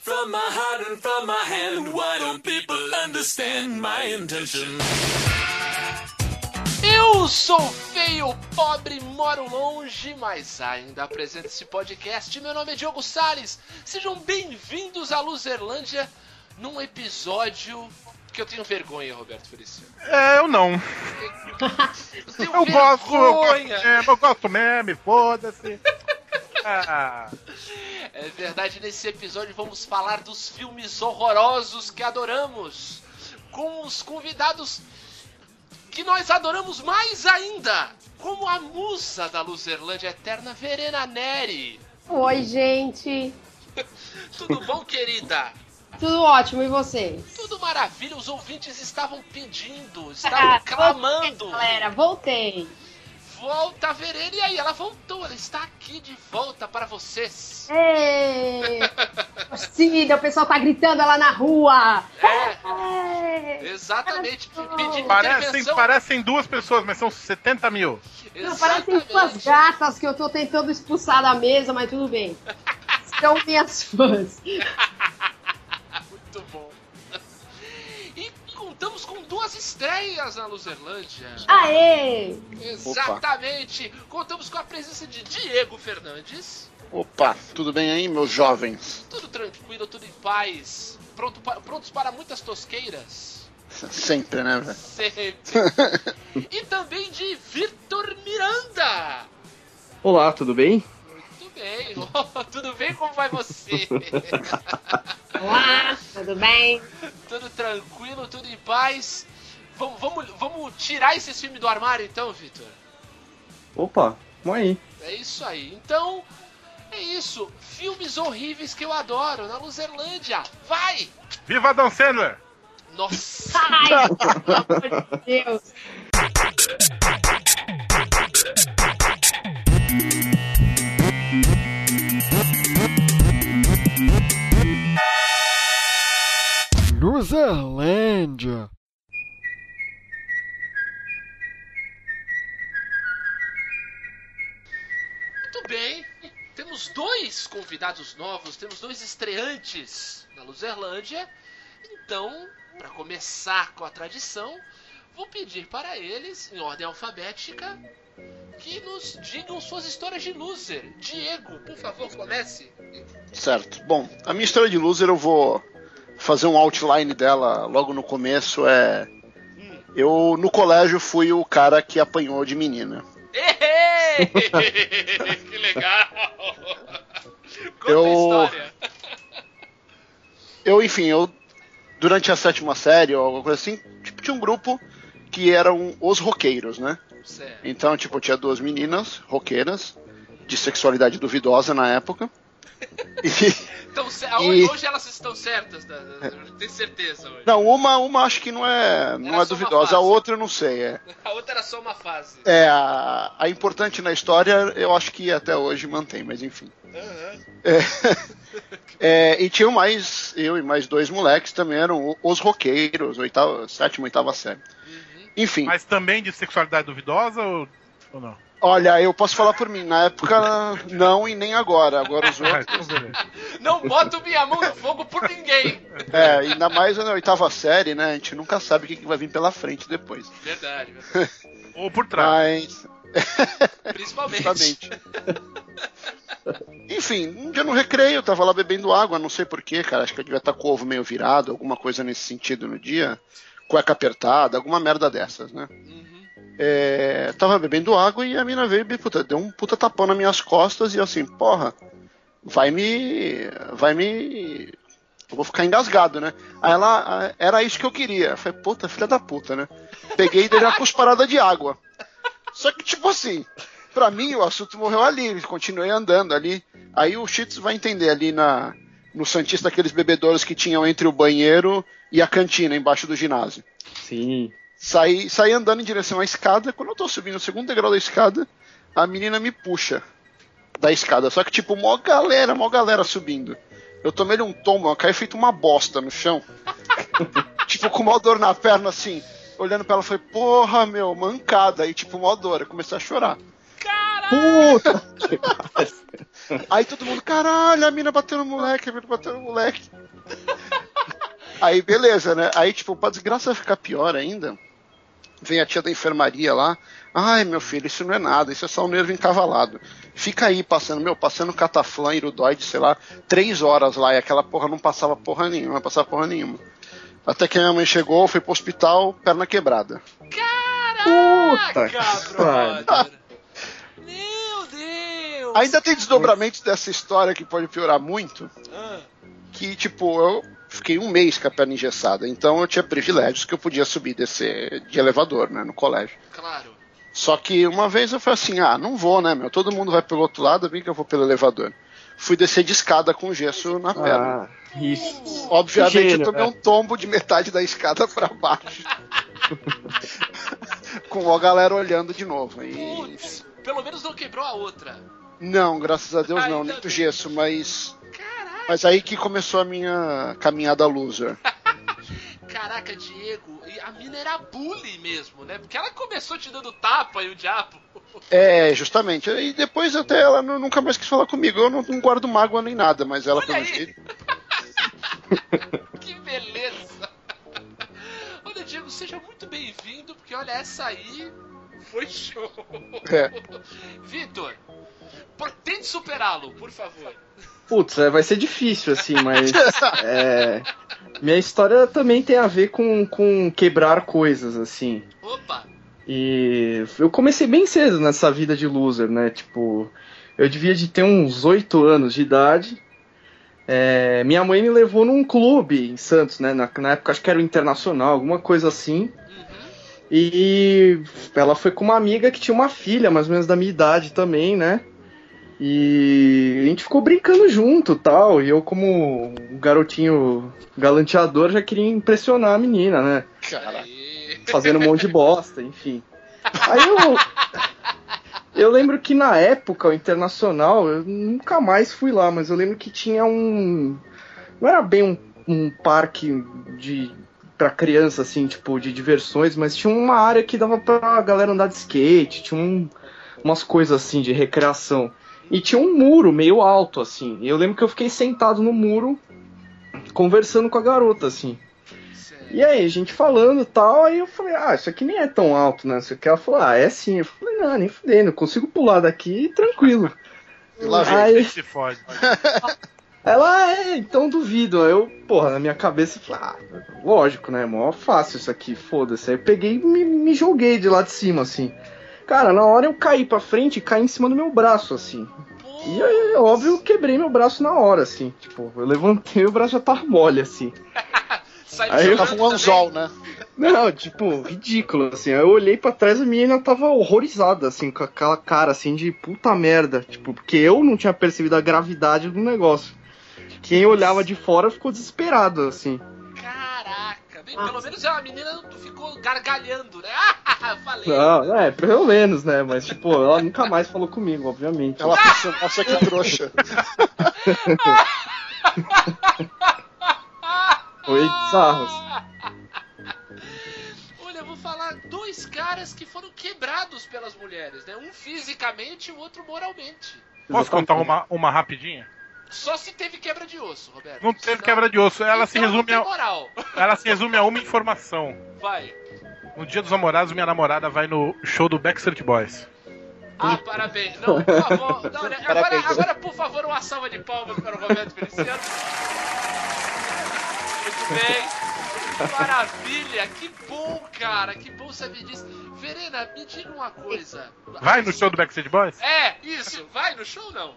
from my heart and from my hand. Why don't people understand my intention? Eu sou feio, pobre, moro longe, mas ainda apresento esse podcast. Meu nome é Diogo Salles. Sejam bem-vindos à Luzerlândia num episódio que eu tenho vergonha, Roberto Feliciano. É, eu não. Eu tenho Eu gosto, eu gosto mesmo, eu gosto mesmo, foda-se. É verdade, nesse episódio vamos falar dos filmes horrorosos que adoramos, com os convidados que nós adoramos mais ainda, como a musa da Luzerlândia Eterna, Verena Neri. Oi, gente. Tudo bom, querida? Tudo ótimo, e vocês? Tudo maravilha, os ouvintes estavam pedindo, estavam clamando. Galera, voltei. Volta, Verena, e aí? Ela voltou, ela está aqui de volta para vocês. Ei! Torcida, o pessoal tá gritando lá na rua. É, Ei! exatamente, pedindo parecem, parecem duas pessoas, mas são 70 mil. Não, parecem duas gatas que eu tô tentando expulsar da mesa, mas tudo bem. São minhas fãs. Muito bom. Contamos com duas estreias na Luzerlândia. Aê! Exatamente. Contamos com a presença de Diego Fernandes. Opa, tudo bem aí, meus jovens? Tudo tranquilo, tudo em paz. Pronto pa- prontos para muitas tosqueiras. Sempre, né, velho? Sempre. e também de Vitor Miranda. Olá, tudo bem? Bem. tudo bem? Como vai você? Olá, tudo bem? tudo tranquilo, tudo em paz. Vamos, vamos, vamos tirar esse filme do armário então, Vitor? Opa, vamos aí. É isso aí. Então, é isso. Filmes horríveis que eu adoro na Luzerlândia. Vai! Viva Adam Sandler! Nossa! Ai, pelo amor de Deus. Luzerlândia. Muito bem. Temos dois convidados novos, temos dois estreantes na Luzerlândia. Então, para começar com a tradição, vou pedir para eles, em ordem alfabética, que nos digam suas histórias de loser. Diego, por favor, comece. Certo. Bom, a minha história de loser eu vou fazer um outline dela logo no começo. É. Eu no colégio fui o cara que apanhou de menina. Que legal! Conta Eu- a história. Eu, enfim, eu. Durante a sétima série ou alguma coisa assim, tipo, tinha um grupo que eram os roqueiros, né? Certo. Então, tipo, tinha duas meninas roqueiras, de sexualidade duvidosa na época. E. Então, E- hoje, elas estão certas, da- tenho certeza hoje. Não, uma, uma acho que não é, não Era é duvidosa, a outra eu não sei. É, A outra era só uma fase. é a, a importante na história eu acho que até hoje mantém, mas enfim. Aham. É, e tinham mais, eu e mais dois moleques também eram os roqueiros, oitava, sétima, oitava série. Enfim, Mas também de sexualidade duvidosa ou, ou não? Olha, eu posso falar por mim, na época não e nem agora. Agora os outros. então. Não boto minha mão no fogo por ninguém. É, ainda mais na oitava série, né? A gente nunca sabe o que que vai vir pela frente depois. Verdade, verdade. Ou por trás. Mas. Principalmente. Enfim, um dia no recreio, eu tava lá bebendo água, não sei porquê, cara. Acho que eu devia estar com o ovo meio virado, alguma coisa nesse sentido no dia. Cueca apertada, alguma merda dessas, né? Uhum. É, tava bebendo água e a mina veio e puta, deu um puta tapão nas minhas costas e assim, porra, vai me. Vai me. Eu vou ficar engasgado, né? Aí ela. Era isso que eu queria. Eu falei, puta, filha da puta, né? Peguei e dei uma cusparada de água. Só que, tipo assim, pra mim o assunto morreu ali, continuei andando ali. Aí o Cheats vai entender ali na. No Santista, aqueles bebedouros que tinham entre o banheiro e a cantina embaixo do ginásio. Sim. Saí, saí andando em direção à escada. Quando eu tô subindo o segundo degrau da escada, a menina me puxa da escada. Só que, tipo, mó galera, mó galera subindo. Eu tomei um tombo, eu caí feito uma bosta no chão. tipo, com mó dor na perna, assim. Olhando pra ela, foi, porra, meu, mancada. E, tipo, mó dor. Eu comecei a chorar. Puta. Aí todo mundo, caralho, a mina bateu no moleque, a mina bateu no moleque. Aí beleza, né? Aí, tipo, pra desgraça ficar pior ainda, vem a tia da enfermaria lá. Ai, meu filho, isso não é nada, isso é só um nervo encavalado. Fica aí passando, meu, passando cataflã, irudoide, sei lá, três horas lá, e aquela porra não passava porra nenhuma, não passava porra nenhuma. Até que a minha mãe chegou, foi pro hospital, perna quebrada. Caraca, que brother! Meu Deus! Ainda tem desdobramentos dessa história que pode piorar muito, Ah, que, tipo, eu fiquei um mês com a perna engessada, então eu tinha privilégios que eu podia subir e descer de elevador, né, no colégio. claro. Só que uma vez eu falei assim, ah, não vou, né, meu, todo mundo vai pelo outro lado, vem que eu vou pelo elevador. Fui descer de escada com gesso na perna. Ah, isso. Obviamente eu gênio, tomei né? um tombo de metade da escada pra baixo. com a galera olhando de novo. E... Putz, pelo menos não quebrou a outra. Não, graças a Deus não, nem do bem. gesso, mas. Mas aí que começou a minha caminhada loser. caraca, Diego. E a mina era bully mesmo, né? Porque ela começou te dando tapa e o diabo. É, justamente. E depois até ela nu- nunca mais quis falar comigo. Eu não, não guardo mágoa nem nada, mas ela Olha pelo aí. jeito. Que beleza! Olha, Diego, seja muito bem-vindo, porque olha, essa aí foi show. É. Vitor, tente superá-lo, por favor. Putz, é, vai ser difícil, assim, mas. é, minha história também tem a ver com, com quebrar coisas, assim. Opa! E eu comecei bem cedo nessa vida de loser, né? Tipo, eu devia de ter uns 8 anos de idade. É, minha mãe me levou num clube em Santos, né? Na, na época acho que era o Internacional, alguma coisa assim. Uhum. E ela foi com uma amiga que tinha uma filha, mais ou menos da minha idade também, né? E a gente ficou brincando junto tal. E eu, como um garotinho galanteador, já queria impressionar a menina, né? Cara. Fazendo um monte de bosta, enfim. Aí eu. Eu lembro que na época, o Internacional, eu nunca mais fui lá, mas eu lembro que tinha um. Não era bem um, um parque de. pra criança, assim, tipo, de diversões, mas tinha uma área que dava pra galera andar de skate, tinha um- umas coisas assim de recreação. E tinha um muro meio alto, assim. E eu lembro que eu fiquei sentado no muro, conversando com a garota, assim. E aí, a gente falando e tal, aí eu falei, ah, isso aqui nem é tão alto, né? Isso aqui ela falou, ah, é sim. Eu falei, não, nem fudendo, eu consigo pular daqui tranquilo. e lá. Aí Se fode. ela, é, então duvido. Aí eu, porra, na minha cabeça, falei, ah, lógico, né? Mó fácil isso aqui, foda-se. Aí eu peguei e me, me joguei de lá de cima, assim. Cara, na hora eu caí pra frente e caí em cima do meu braço, assim. E aí, óbvio, eu quebrei meu braço na hora, assim. Tipo, eu levantei e o braço já tava mole, assim. Aí eu Tava um anzol, né? Não, tipo, ridículo, assim. Aí eu olhei pra trás a menina tava horrorizada, assim, com aquela cara, assim, de puta merda. Tipo, porque eu não tinha percebido a gravidade do negócio. Quem olhava de fora ficou desesperado, assim. Bem, pelo menos a menina não ficou gargalhando, né? Ah, falei. Não, é, pelo menos, né? Mas, tipo, ela nunca mais falou comigo, obviamente. Ela pensou, nossa, que trouxa. Foi bizarro. assim. Olha, eu vou falar dois caras que foram quebrados pelas mulheres, né? Um fisicamente e o outro moralmente. Posso contar uma, uma rapidinha? Só se teve quebra de osso, Roberto. Não teve Senão- quebra de osso. Ela se Então não resume a, moral. ela se resume a uma informação. Vai. No dia dos namorados, minha namorada vai no show do Backstreet Boys. Ah, parabéns. Não, por favor. Não, né? agora, Parabéns. agora, por favor, uma salva de palmas para o Roberto Feliciano. Muito bem. Maravilha. Que bom, cara. Que bom saber disso. Verena, me diga uma coisa. Vai no show do Backstreet Boys? É, isso. Vai no show não?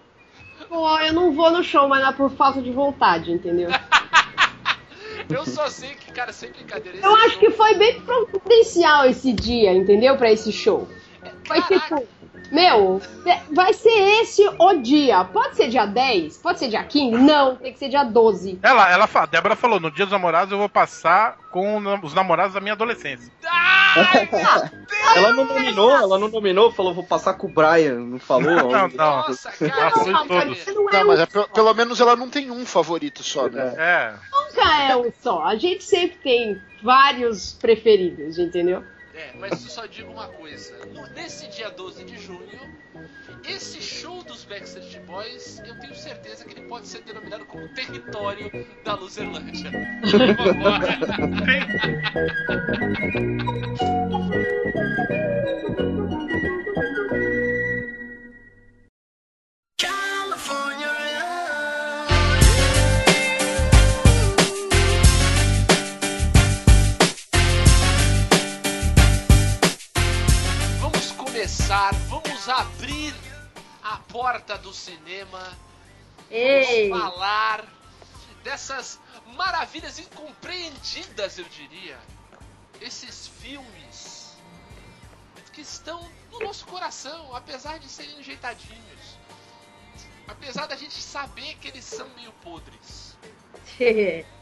Pô, eu não vou no show, mas não é por falta de vontade, entendeu? Eu só sei que, cara, sem brincadeira. Eu acho show- que foi bem providencial esse dia, entendeu? Pra esse show. Foi Caraca. tipo, meu, vai ser esse o dia. Pode ser dia 10? Pode ser dia 15? Não, tem que ser dia 12. Ela, ela fala, Débora falou, no dia dos namorados eu vou passar com os namorados da minha adolescência. Ai, Ela não nominou, ela não nominou, falou, vou passar com o Brian, não falou? Não, não. nossa, cara. Não, todos. cara. Não é Não, mas é, pe- pelo menos ela não tem um favorito só, né? É. nunca é um só. A gente sempre tem vários preferidos, entendeu? É, mas eu só digo uma coisa. No- Nesse dia 12 de junho, esse show dos Backstreet Boys, eu tenho certeza que ele pode ser denominado como território da Luzerlândia. Vamos vamos abrir a porta do cinema. Ei! Vamos falar dessas maravilhas incompreendidas, eu diria. Esses filmes que estão no nosso coração, apesar de serem enjeitadinhos. Apesar da gente saber que eles são meio podres.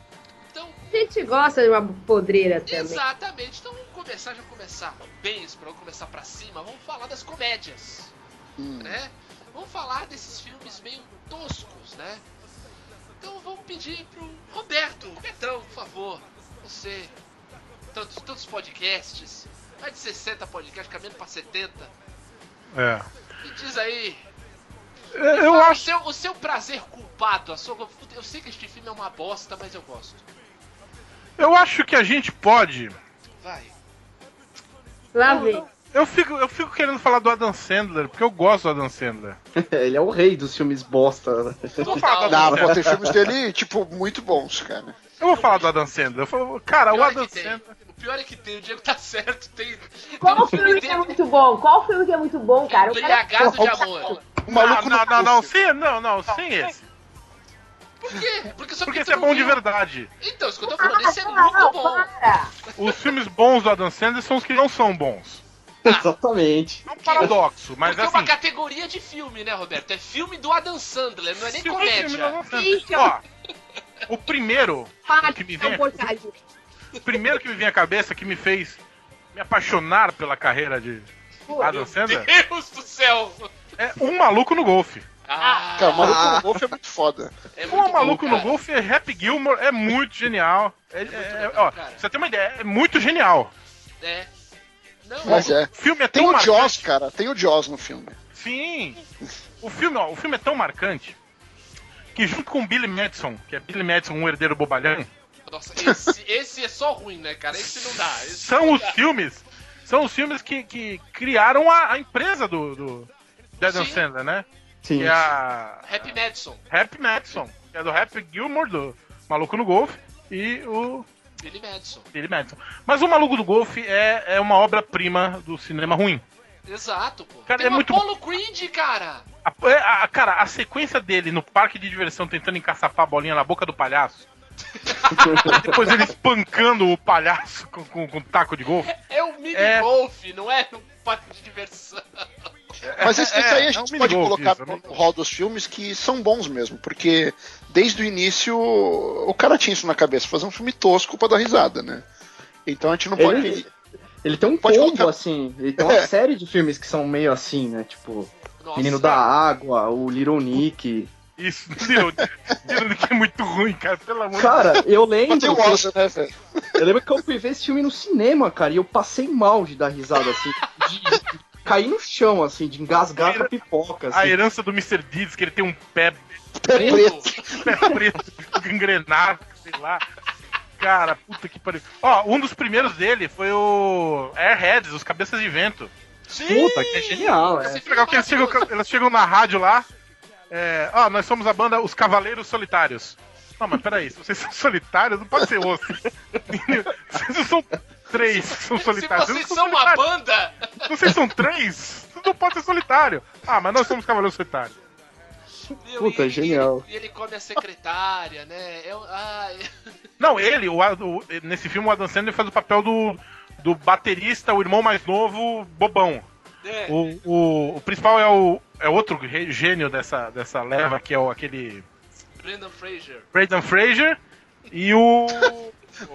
Então, A gente gosta de uma podreira também. exatamente. Então vamos começar, já começar bem esse programa, começar pra cima. Vamos falar das comédias. Hum. né? Vamos falar desses filmes meio toscos, né? Então vamos pedir pro Roberto, Robertão, por favor, você, tantos, tantos podcasts, mais de 60 podcasts, caminhando pra 70, É. me diz aí, Eu fala acho. o, seu, o seu prazer culpado, a sua, eu sei que este filme é uma bosta, mas eu gosto. Eu acho que a gente pode. Vai. Lá vem. Eu fico, eu fico querendo falar do Adam Sandler, porque eu gosto do Adam Sandler. Ele é o rei dos filmes bosta. né? Vou falar do. Adam Não, Sandler. pô, tem filmes dele, tipo, muito bons, cara. Eu vou falar do Adam Sandler. Eu falo, cara, o é Adam tem. Sandler. O pior é que tem, o Diego tá certo, tem, tem Qual um filme filme que é muito bom? Qual filme que é muito bom, cara? O cara Embriagado de Amor. O Não, maluco não, no não, não, Puff. sem, não, não, sem esse. Por quê? Porque só Porque esse é bom de verdade. Então, isso que eu tô falando, esse é muito bom. Os filmes bons do Adam Sandler são os que não são bons. Exatamente. É um paradoxo, mas Porque é assim. uma categoria de filme, né, Roberto? É filme do Adam Sandler, não é nem comédia. Adam Sandler- Ixi, Ó, o primeiro, Para que me vem o primeiro que me vem à cabeça, que me fez me apaixonar pela carreira de Adam Sandler, Deus do céu! é Um Maluco no Golfe. Ah, Cara, o maluco no golfe é muito foda. é Um muito Maluco bom, no. Golfe é Happy Gilmore, é muito genial. É, muito é- legal, ó, cara. pra você ter uma ideia, é muito genial. É. Não, Mas é. O filme é Tem tão o marcante. Jaws, cara. Tem o Jaws no filme. Sim. O filme, ó, o filme é tão marcante que junto com Billy Madison, que é Billy Madison, um herdeiro bobalhão, Nossa, esse, esse é só ruim, né, cara? Esse não dá. Esse são não os dá. filmes, são os filmes que, que criaram a, a empresa do, do, do Adam Sim. Sandler, né? Sim. Que é a Happy Madison, Happy Madison, que é do Happy Gilmore, do Maluco no Golfe, e o Billy Madison. Billy Madison. Mas o Maluco do Golfe é, é uma obra-prima do cinema ruim. Exato, pô. Cara, Tem é o muito- Apollo Creed, cara. A, é, a- cara, a sequência dele no parque de diversão tentando encaçapar a bolinha na boca do palhaço. depois ele espancando o palhaço com, com, com taco de golfe. É o mini É. golf, não é um parque de diversão. Mas esse, esse aí a é gente um pode colocar isso, é no rol dos filmes que são bons mesmo, porque desde o início o cara tinha isso na cabeça, fazer um filme tosco pra dar risada, né? Então a gente não pode. Ele, ele tem um Pode combo, colocar- assim. Ele tem uma É. série de filmes que são meio assim, né? Tipo, Nossa, Menino da Água, o Little Nick. Isso, Little Little Nick é muito ruim, cara, pelo amor de Cara, eu lembro. Que Oscar, né, velho? Eu lembro que eu fui ver esse filme no cinema, cara, e eu passei mal de dar risada, assim, de cair no chão, assim, de engasgar com a pipoca, A assim. herança do Mr. Deeds, que ele tem um pé, Pé preto. pé preto, engrenado, sei lá. Cara, puta que pariu. Ó, um dos primeiros dele foi o Airheads, os Cabeças de Vento. Sim! Puta, que é genial, é. Legal que eles chegam, eles chegam na rádio lá. É, ó, nós somos a banda Os Cavaleiros Solitários. Não, mas peraí, se vocês são solitários, não pode ser osso. Vocês são três que são Se solitários. vocês não são uma banda, Vocês são três? Não pode ser solitário. Ah, mas nós somos Cavaleiros Solitários. meu, Puta, e, genial. E, ele come a secretária, né? É, um- ai, Não, ele, o, o- nesse filme, o Adam Sandler faz o papel do, do baterista, o irmão mais novo, bobão. né? O, o, o principal é o é outro gênio dessa, dessa leva, que é o, aquele Brendan Fraser. Brendan Fraser. E o.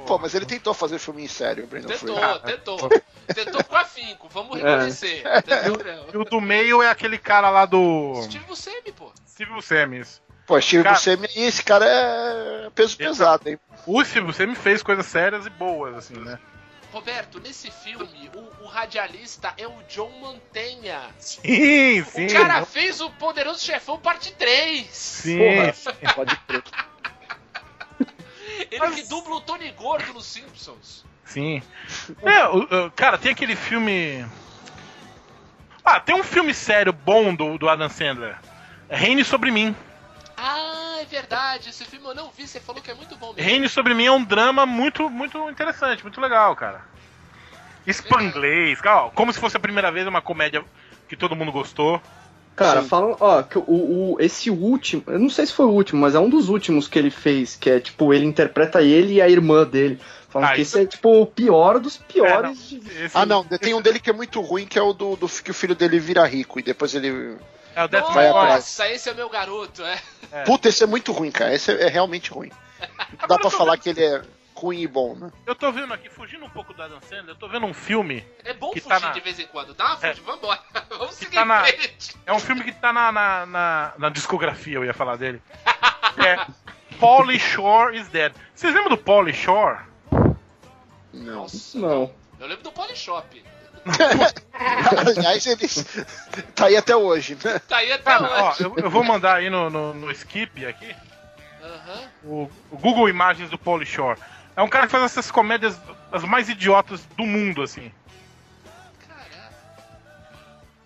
Pô, mas ele tentou fazer filme em sério, o Brandon Tentou, tentou. Tentou com afinco, vamos É. reconhecer. Entendeu? E o do meio é aquele cara lá do. Steve Buscemi, pô. Steve Buscemi. isso. Pô, Steve Cara- Buscemi, esse cara é peso Ele- pesado, hein? O Steve Buscemi fez coisas sérias e boas, assim, né? Roberto, nesse filme, o, o radialista é o John Mantenha. Sim, sim. O cara fez o Poderoso Chefão parte 3. Sim. Porra, pode crer. Ele que dubla o Tony Gordo nos Simpsons. Sim. É, o- o- cara, tem aquele filme. Ah, tem um filme sério bom do, do Adam Sandler. Reine sobre mim. Ah, é verdade. Esse filme eu não vi. Você falou que é muito bom mesmo. Reine sobre mim é um drama muito, muito interessante, muito legal, cara. Spanglês, cara, ó, como se fosse a primeira vez uma comédia que todo mundo gostou. Cara, Sim. falam, ó, que o, o- esse último, eu não sei se foi o último, mas é um dos últimos que ele fez, que é tipo, ele interpreta ele e a irmã dele. Falam Ah, que isso- esse é tipo o pior dos piores. de- Esse- Ah, não, tem um dele que é muito ruim, que é o do, do que o filho dele vira rico e depois ele. É o Death Vai Boy. atrás. Nossa, esse é meu garoto, é. É. Puta, esse é muito ruim, cara. Esse é, é realmente ruim. Não dá pra falar que ele é ruim e bom, né? Eu tô vendo aqui, fugindo um pouco do Adam Sandler, eu tô vendo um filme. É bom Que fugir tá na- de vez em quando. Dá uma É. vambora. Vamos seguir tá em na- frente. É um filme que tá na, na, na, na discografia, eu ia falar dele. É Pauly Shore is Dead. Vocês lembram do Pauly Shore? Não. Nossa, Não. Eu lembro do Polishop. Aliás, ele tá aí até hoje, né? Tá aí até Cara, ó, hoje. eu, eu vou mandar aí no, no, no skip aqui o, o Google Imagens do Pauly Shore. É um cara que faz essas comédias as mais idiotas do mundo, assim. Caraca.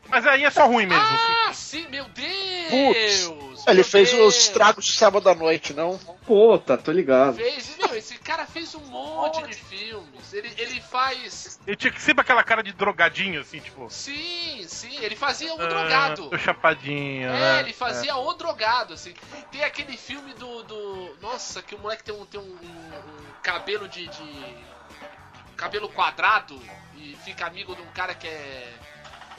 Mas aí é só ruim mesmo. Ah, sim, meu Deus! Putz, Ele meu fez os estragos de sábado à noite, não? Pô, tá, tô ligado. Fez, meu, esse cara fez um monte de filmes. Ele, ele faz. Ele tinha que sempre aquela cara de drogadinho, assim, tipo. Sim, sim, ele fazia o ah, drogado. Tô chapadinho, É, né? ele fazia o drogado, assim. Tem aquele filme do. do nossa, que o moleque tem um, tem um, um- um cabelo de, de- cabelo quadrado e fica amigo de um cara que é.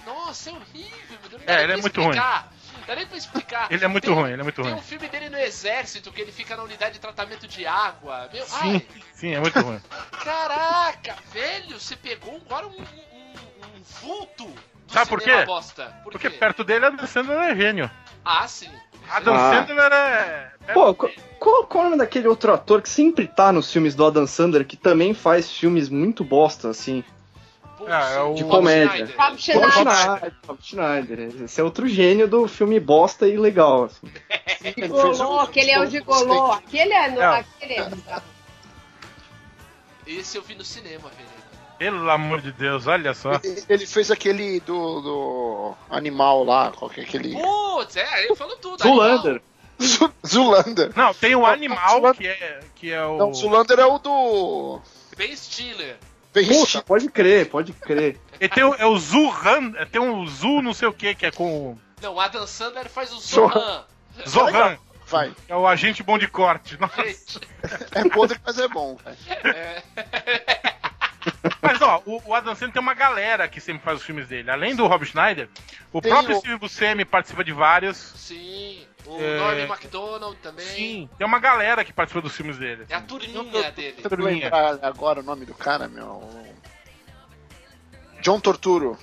Nossa, é horrível, meu Deus. Não É, ele é muito explicar. Não dá nem pra explicar. Ele é muito Tem- ruim, ele é muito Tem ruim. um filme dele no exército que ele fica na unidade de tratamento de água. Meu, Sim, ai, sim, é muito ruim. caraca, velho, você pegou agora um, um, um vulto do Sabe por quê? bosta. Por Porque quê? perto dele, Adam Sandler é gênio. Ah, sim. Adam Ah. Sandler é. Pô, qual, qual, qual é o nome daquele outro ator que sempre tá nos filmes do Adam Sandler, que também faz filmes muito bosta, assim? Ah, é o- De Rob comédia. Schneider. Rob Rob Schneider. Schneider. Rob Schneider. Esse é outro gênio do filme bosta e legal, assim. Ele Gigolô, o- aquele é o gigolô. Aquele é no. Não. Aquele é. Esse eu vi no cinema, velho. Pelo amor de Deus, olha só. Ele, ele fez aquele do, do animal lá, qual que é aquele. Putz, é, ele falou tudo. Zoolander. Zu- Zulander. Não, tem o Não, animal Zulander- que é, que é o. Não, Zulander é o do. Ben Stiller. Puta, pode crer, pode crer. E tem o, é o Zuhan, tem um Zu não sei o que, que é com o Não, o Adam Sandler faz o Zohan. Zohan. Zohan, Vai. é o agente bom de corte. Nossa. Gente, É podre, mas é bom. é, Mas ó, o, o Adam Sandler tem uma galera que sempre faz os filmes dele. Além do Rob Schneider, o Tem próprio o- Steve Buscemi participa de vários. sim. O É. Norman MacDonald também. Sim, tem uma galera que participa dos filmes dele. É a turminha dele. Tentando Turminha. lembrar agora o nome do cara, meu. John Torturo.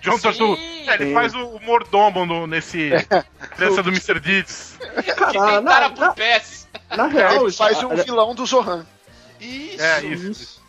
John Sim. Torturro. É, ele Sim. faz o, o mordomo no, nesse. Criança do Mr. Deeds. Que Cara, tem na, cara por na, pés. na real, Ele faz a- o vilão do Zohan. Isso. É, isso.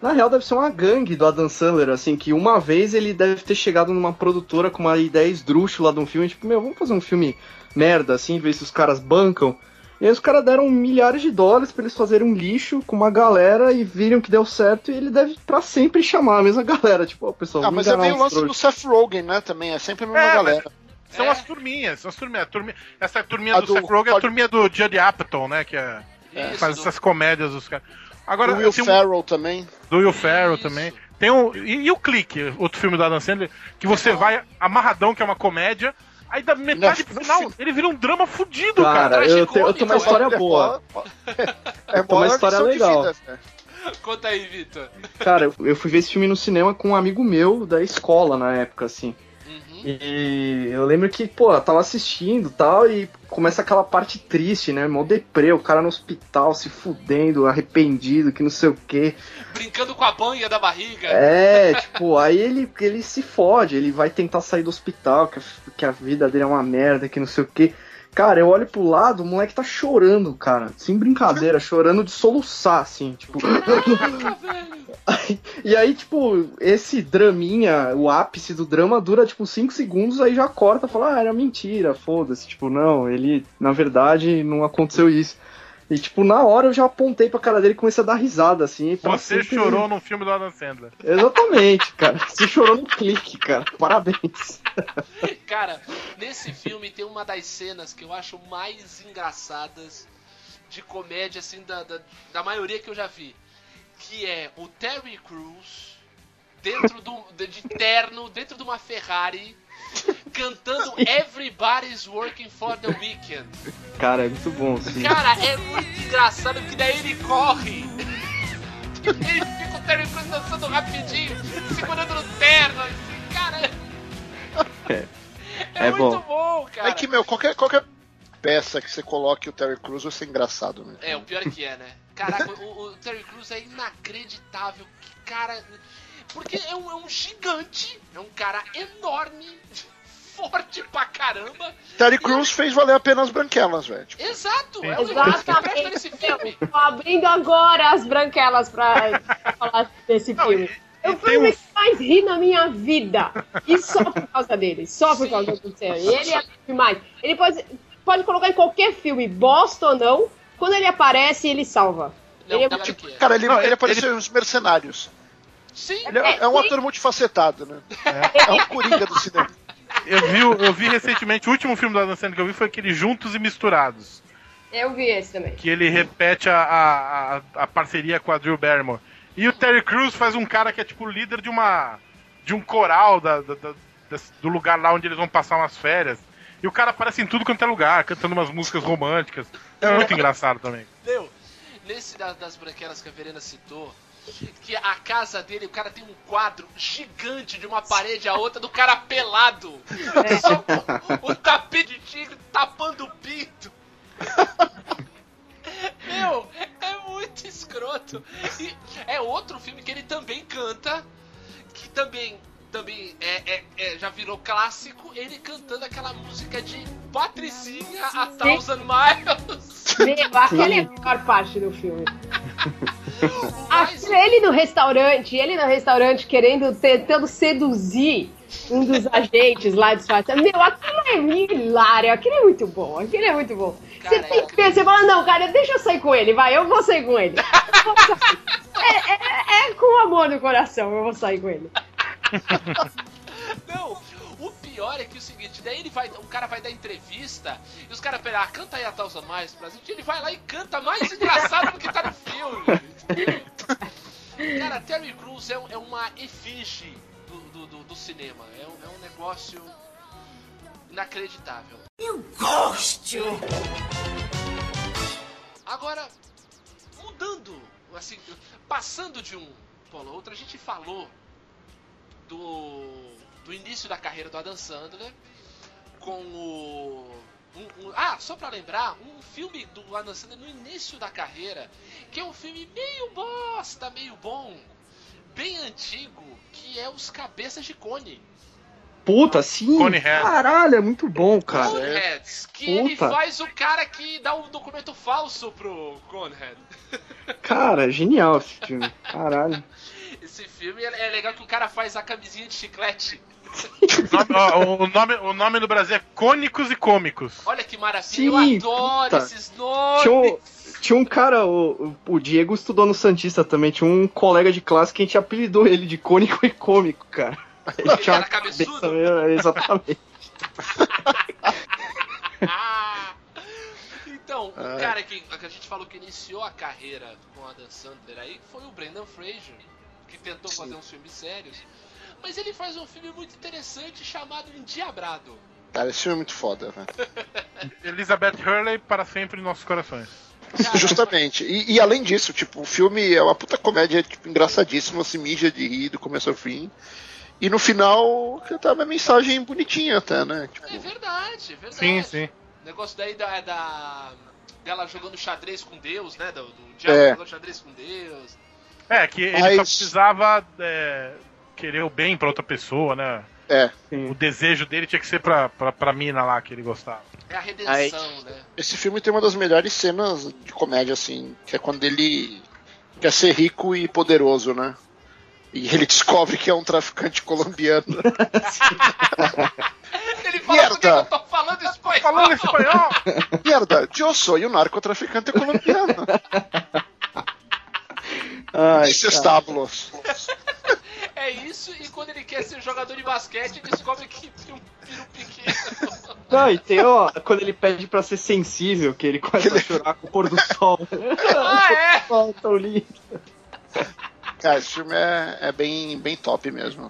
Na real, deve ser uma gangue do Adam Sandler, assim, que uma vez ele deve ter chegado numa produtora com uma ideia esdrúxula de um filme, tipo, meu, vamos fazer um filme merda, assim, ver se os caras bancam. E aí os caras deram milhares de dólares pra eles fazerem um lixo com uma galera e viram que deu certo e ele deve pra sempre chamar a mesma galera, tipo, ó, pessoal, Ah, mas é meio o lance do. Seth Rogen, né? Também. É sempre a mesma É, mas- galera. São É. as turminhas, são as turminhas. A turminha- essa turminha A do, do- Seth Rogen é a turminha do Judd Apatow, né? Que é, Isso, faz do- essas comédias dos caras. Agora, o Will um- Ferrell também. do Will Ferrell Isso. também. Tem um, e, e o Clique, outro filme do Adam Sandler, que você vai amarradão, que é uma comédia, aí da metade pro final, fi- ele vira um drama fudido, cara. Cara, eu, tenho- eu tenho uma história boa. É uma história legal. velho. Conta aí, Vitor. Cara, eu- eu fui ver esse filme no cinema com um amigo meu da escola na época, assim. E eu lembro que, pô, eu tava assistindo e tal, e começa aquela parte triste, né? Mó deprê, o cara no hospital se fudendo, arrependido, que não sei o quê. Brincando com a banha da barriga. É, tipo, aí ele, ele se fode, ele vai tentar sair do hospital, que a, que a vida dele é uma merda, que não sei o quê. Cara, eu olho pro lado, o moleque tá chorando, cara. Sem brincadeira, chorando de soluçar, assim, tipo. E aí, tipo, esse draminha, o ápice do drama dura, tipo, 5 segundos, aí já corta, fala, ah, era mentira, foda-se. Tipo, não, ele, na verdade, não aconteceu isso. E, tipo, na hora eu já apontei pra cara dele e comecei a dar risada, assim. pra Você sempre- chorou num filme do Adam Sandler. Exatamente, cara. Você chorou no clique, cara. Parabéns. Cara, nesse filme tem uma das cenas que eu acho mais engraçadas de comédia, assim, da, da, da maioria que eu já vi. Que é o Terry Crews dentro do, de, de terno, dentro de uma Ferrari, cantando Everybody's Working for the Weekend. Cara, é muito bom, sim. Cara, é muito engraçado porque daí ele corre. Ele fica o Terry Crews dançando rapidinho, segurando no terno. assim, Cara, é, É. é É muito bom. bom, cara. É que, meu, qualquer, qualquer peça que você coloque o Terry Crews vai ser engraçado, né? É, o pior é que é, né? Caraca, o, o Terry Crews é inacreditável. Que cara. Porque é um, é um gigante, é um cara enorme, forte pra caramba. Terry Crews fez valer a pena as branquelas, velho. Tipo, Exato, é o negócio que presta nesse Exatamente. filme. Tô abrindo agora as branquelas pra falar desse Não, filme. e- Eu e o um- que mais ri na minha vida. E só por causa dele. Só por Sim. causa do Terry. Ele é demais. Ele pode, pode colocar em qualquer filme, bosta ou não. Quando ele aparece, ele salva. Não, ele é muito que é. cara, ele, Não, ele ele- apareceu nos Mercenários. Sim, Ele é, é um ator multifacetado, né? É, um coringa do cinema. Eu vi, eu vi recentemente, o último filme do Adam Sandler que eu vi foi aquele Juntos e Misturados. Eu vi esse também. Que ele repete a, a, a- parceria com a Drew Barrymore. E o Terry Crews faz um cara que é tipo líder de uma. de um coral da, da- da- das- do lugar lá onde eles vão passar umas férias. E o cara aparece em tudo quanto é lugar, cantando umas músicas românticas. É muito engraçado também. Deu. Nesse da- das branquelas que a Verena citou, que a casa dele, o cara tem um quadro gigante de uma parede a outra do cara pelado. Só com o tapete de tigre tapando o pinto. Meu, é muito escroto. E é outro filme que ele também canta, que também também é, é- é- já virou clássico, ele cantando aquela música de Patricinha a Thousand Miles. Meu, aquela é a melhor parte do filme. Aquele- Ele no restaurante, ele no restaurante querendo, tentando seduzir um dos agentes lá disfarçado. Meu, aquilo é hilário, aquilo é muito bom, aquilo é muito bom. Você tem que ver, você fala, não, cara, deixa eu sair com ele, vai, eu vou sair com ele. Eu vou sair. É, é- é com amor no coração, eu vou sair com ele. Não, o pior é que é o seguinte, daí ele vai, o cara vai dar entrevista e os caras pedem, ah, canta aí a Tausa mais pra gente, ele vai lá e canta mais engraçado do que tá no filme. Cara, Terry Crews é, é uma efígie do, do, do- do cinema, é um, é um negócio inacreditável. Eu gosto! Agora, mudando, assim, passando de um polo ao outro, a gente falou do, do início da carreira do Adam Sandler com o. um- um- ah, só pra lembrar, um filme do Adam Sandler no início da carreira, que é um filme meio bosta, meio bom, bem antigo, que é Os Cabeças de Cone. Puta, sim. Conehead. Caralho, é muito bom, cara. Coneheads, que ele Puta. faz o cara que dá um documento falso pro Conehead. Cara, é genial esse filme. Caralho. Esse filme é é legal que o cara faz a camisinha de chiclete. O nome, o, nome, do Brasil é Cônicos e Cômicos. Olha que maravilha, Sim, eu adoro puta. esses nomes. Tinha um, tinha um cara, o, o Diego estudou no Santista também, tinha um colega de classe que a gente apelidou ele de cônico e cômico, cara. Ele Ele tinha era cabeçudo? cabeça meio- Exatamente. Ah! então, o Ah. cara que, que a gente falou que iniciou a carreira com a Dan Sandler aí foi o Brendan Fraser, que tentou fazer uns filmes sérios. Mas ele faz um filme muito interessante chamado Endiabrado. Cara, esse filme é muito foda, velho. Elizabeth Hurley para sempre em nossos corações. Cara, Justamente. E, e além disso, tipo, o filme é uma puta comédia tipo, engraçadíssima, se mija de rir do começo ao fim. E no final, tá uma mensagem bonitinha até, né? Tipo, É verdade, é verdade. Sim, sim. O negócio daí da, da. dela jogando xadrez com Deus, né? Do, do diabo É. jogando xadrez com Deus. É, que ele Mas- só precisava é, querer o bem pra outra pessoa, né? É. O desejo dele tinha que ser pra, pra, pra mina lá que ele gostava. É a redenção, né? Esse filme tem uma das melhores cenas de comédia, assim, que é quando ele quer ser rico e poderoso, né? E ele descobre que é um traficante colombiano. Ele fala Merda. porque eu tô falando espanhol. Falando espanhol! Merda, eu sou um narcotraficante colombiano. Ai, Esses estábulos. É isso, e quando ele quer ser jogador de basquete, ele descobre que tem um piro pequeno. Não, e tem, ó, quando ele pede pra ser sensível, que ele começa a chorar com o pôr do sol. ah, é? Sol tão lindo. Cara, esse filme é, é bem, bem top mesmo.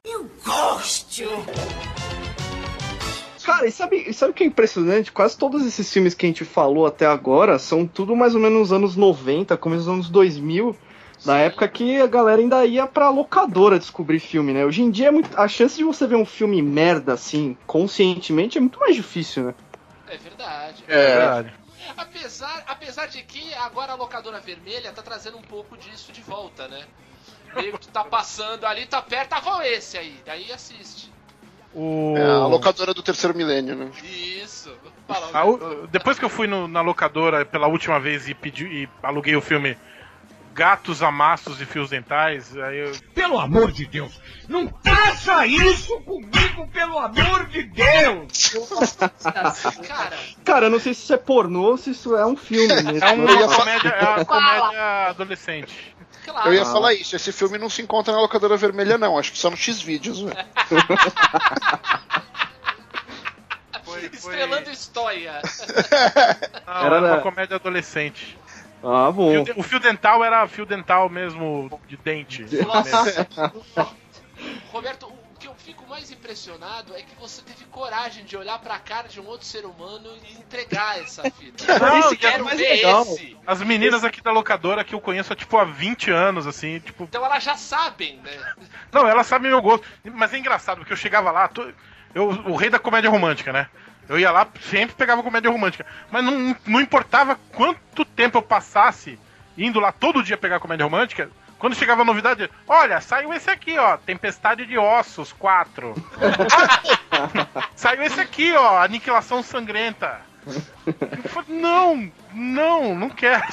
Cara, e sabe, e sabe o que é impressionante? Quase todos esses filmes que a gente falou até agora são tudo mais ou menos nos anos 90, começo dos anos 2000, na época que a galera ainda ia pra locadora descobrir filme, né? Hoje em dia é muito, a chance de você ver um filme merda assim, conscientemente, é muito mais difícil, né? É verdade. É verdade. Apesar, apesar de que agora a locadora vermelha tá trazendo um pouco disso de volta, né? Meio que tá passando ali, tá perto, ah, qual é esse aí? Daí assiste. O... É a locadora do terceiro milênio, né? Isso. Fala, A depois que eu fui no- na locadora pela última vez e, pedi, e aluguei o filme Gatos, Amassos e Fios Dentais, aí eu, Pelo amor de Deus, não faça isso comigo, pelo amor de Deus! Cara, Cara, eu não sei se isso é pornô ou se isso é um filme mesmo. é uma comédia, é uma comédia adolescente. claro. Eu ia falar isso, esse filme não se encontra na locadora vermelha, não. Acho que só no X-Vídeos, velho. Foi, Estrelando história. Não, Era era uma comédia adolescente. Ah, bom. Fio de- O fio dental era fio dental mesmo, de dente. Nossa. Roberto, o que eu fico mais impressionado é que você teve coragem de olhar pra cara de um outro ser humano e entregar essa fita. Não, Esse que Quero mais ver legal. esse. As meninas aqui da locadora que eu conheço há, tipo, há 20 anos, assim, tipo... Então elas já sabem, né? Não, elas sabem meu gosto. Mas é engraçado, porque eu chegava lá, to- eu, o rei da comédia romântica, né? Eu ia lá, sempre pegava comédia romântica. Mas não, não importava quanto tempo eu passasse indo lá todo dia pegar comédia romântica, quando chegava a novidade, olha, saiu esse aqui, ó, Tempestade de Ossos 4. saiu esse aqui, ó, Aniquilação Sangrenta. Falei, não, não, não quero.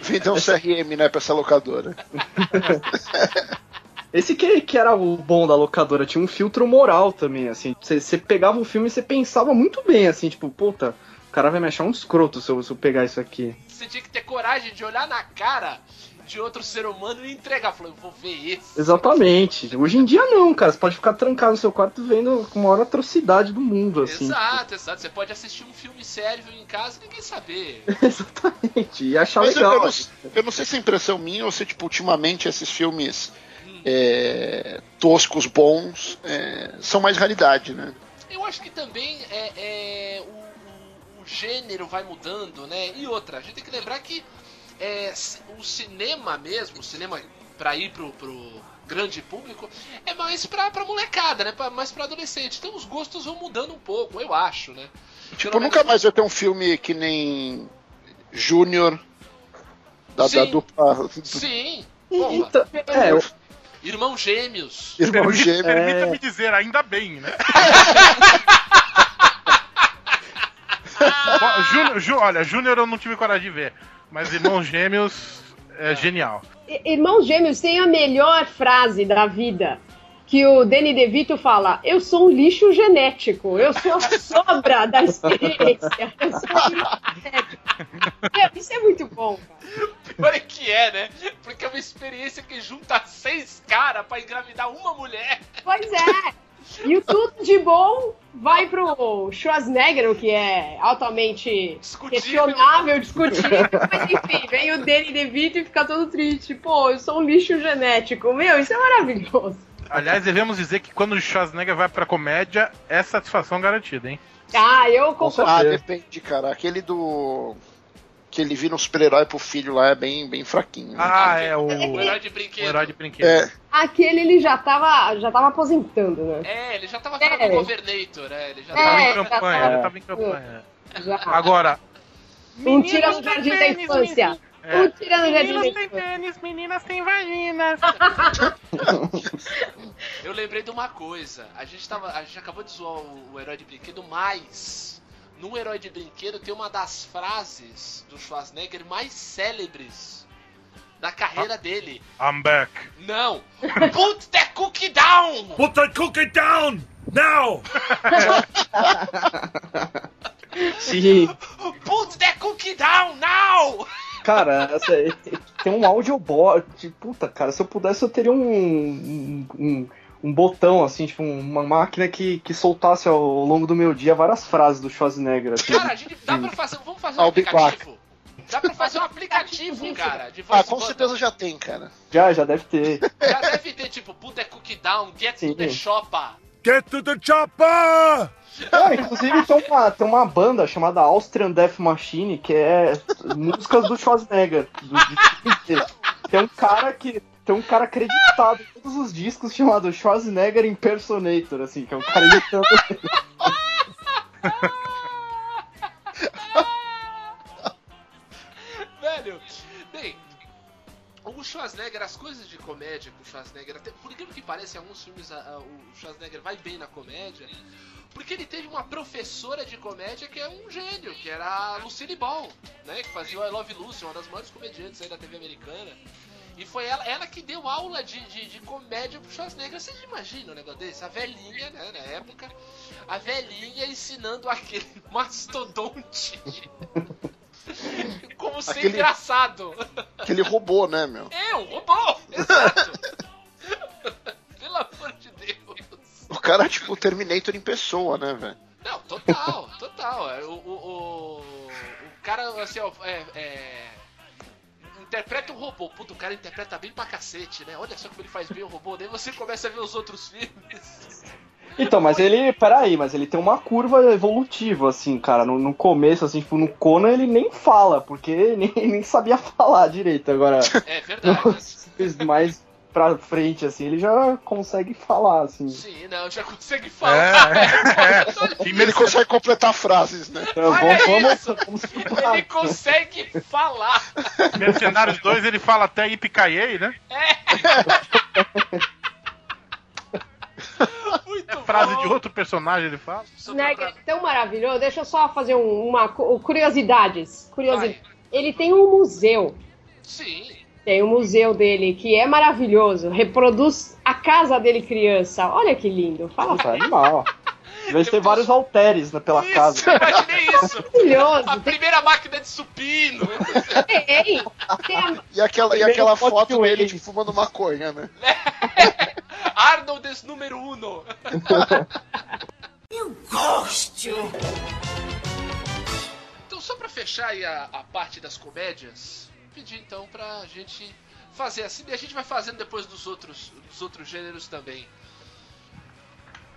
Vender um CRM, né, pra essa locadora. Esse que, que era o bom da locadora, tinha um filtro moral também, assim. Você pegava o filme e você pensava muito bem, assim, tipo, puta, o cara vai me achar um escroto se eu, se eu pegar isso aqui. Você tinha que ter coragem de olhar na cara de outro ser humano e entregar. Falou, eu vou ver esse. Exatamente. Hoje em dia não, cara. Você pode ficar trancado no seu quarto vendo com a maior atrocidade do mundo, assim. Exato, exato. Você pode assistir um filme sério em casa e ninguém saber. Exatamente. E achar Mas eu, eu legal. não, eu não sei se é impressão minha ou se, tipo, ultimamente esses filmes é, toscos, bons, é, são mais raridade, né? Eu acho que também é, é, o, o- gênero vai mudando, né? E outra, a gente tem que lembrar que é, o cinema mesmo, o cinema pra ir pro, pro grande público, é mais pra, pra molecada, né? Pra- mais pra adolescente. Então os gostos vão mudando um pouco, eu acho, né? Tipo, nunca mais vai ter um filme que nem Júnior, da, da Sim. dupla Sim! Porra, então, é, eu- Irmão Gêmeos! Irmão Permi- Gêmeo. Permita-me dizer, ainda bem, né? Bom, Júnior- Jú- olha, Júnior eu não tive coragem de ver, mas Irmãos Gêmeos é genial. Irmãos Gêmeos tem a melhor frase da vida. Que o Danny DeVito fala: Eu sou um lixo genético, eu sou a sobra da experiência. Eu sou um lixo genético. Meu, isso é muito bom, cara. Pior é que é, né? Porque é uma experiência que junta seis caras pra engravidar uma mulher. Pois é. E o tudo de bom vai pro Schwarzenegger, o que é altamente Discutível. questionável, discutível. Mas enfim, vem o Danny DeVito e fica todo triste. Pô, eu sou um lixo genético. Meu, isso é maravilhoso. Aliás, devemos dizer que quando o Schwarzenegger vai pra comédia, é satisfação garantida, hein? Ah, eu concordo. Ah, depende, cara. Aquele do. Que ele vira um super-herói pro filho lá é bem, bem fraquinho. né? Ah, é o, O herói de o brinquedo. herói de brinquedo. É, Aquele ele já tava, já tava aposentando, né? É, ele já tava É. virando um Governator, né? Ele já Ele tava tava. É, em campanha, já ele tava em campanha. Já. Agora, Um tira no jardim da infância. É. Meninos têm pênis, meninas têm vaginas. Eu lembrei de uma coisa. A gente, tava, a gente acabou de zoar o, o herói de brinquedo, mas no herói de brinquedo tem uma das frases do Schwarzenegger mais célebres da carreira dele. I'm back. Não! Put the cookie down! Put the cookie down! Now! Sim. Put the cookie down now! Cara, essa, tem um audiobot. Puta, cara, se eu pudesse eu teria um, um, um, um botão, assim, tipo, uma máquina que, que soltasse ao longo do meu dia várias frases do Schwarzenegger. Assim, Cara, a gente dá pra fazer. Vamos fazer um aplicativo. Dá pra fazer um aplicativo, cara. De voz Ah, com certeza já tem, cara. Já, já deve ter. Já deve ter, tipo, put the cookie down, get Sim. to the shopper. Get to the chopper! Ah, inclusive tem uma, tem uma banda chamada Austrian Death Machine, que é músicas do Schwarzenegger. Do, de- tem um cara que. Tem um cara acreditado em todos os discos chamado Schwarzenegger Impersonator, assim, que é um cara imitando. Velho, o Schwarzenegger, as coisas de comédia com o Schwarzenegger, até, por incrível que pareça, em alguns filmes a- a- o Schwarzenegger vai bem na comédia, porque ele teve uma professora de comédia que é um gênio, que era a Lucille Ball, né, que fazia o I Love Lucy, uma das maiores comediantes aí da TV americana. E foi ela, ela que deu aula de, de, de comédia pro Schwarzenegger. Vocês imaginam um negócio desse? A velhinha, né, na época, a velhinha ensinando aquele mastodonte como ser Aquele- engraçado. Aquele robô, né, meu? É, um robô! Exato! Pelo amor de Deus! O cara é tipo o Terminator em pessoa, né, velho? Não, total, total. É, O, o, o, o cara, assim, ó, é, é, interpreta um robô. Puta, o cara interpreta bem pra cacete, né? Olha só como ele faz bem o robô. Daí você começa a ver os outros filmes. Então, mas ele. Peraí, mas ele tem uma curva evolutiva, assim, cara. No, no começo, assim, tipo, no Conan ele nem fala, porque nem, nem sabia falar direito. Agora, É verdade. mais pra frente, assim, ele já consegue falar, assim. Sim, não, já consegue É, falar. é, é. Ele consegue completar frases, né? Então, vamos, vamos, vamos Ele consegue falar. Mercenários 2 ele fala até Ipicaiei, né? Muito Frase bom. de outro personagem ele fala. Só pra- Schwarzenegger é tão maravilhoso. Deixa eu só fazer um- uma cu- curiosidades. Curiosidade. Vai. Ele tem um museu. Sim. Tem um museu dele que é maravilhoso. Reproduz a casa dele criança. Olha que lindo. Fala Puta, animal. Deve ter vários halteres né, pela Isso, casa. imaginei isso. A maravilhoso. Tem, primeira máquina de supino. tem, tem a- E aquela, e aquela foto dele tipo, fumando maconha, né? Arnold número uno. Então, só pra fechar aí a, a parte das comédias, pedir então pra gente fazer assim, e a gente vai fazendo depois dos outros, dos outros gêneros também.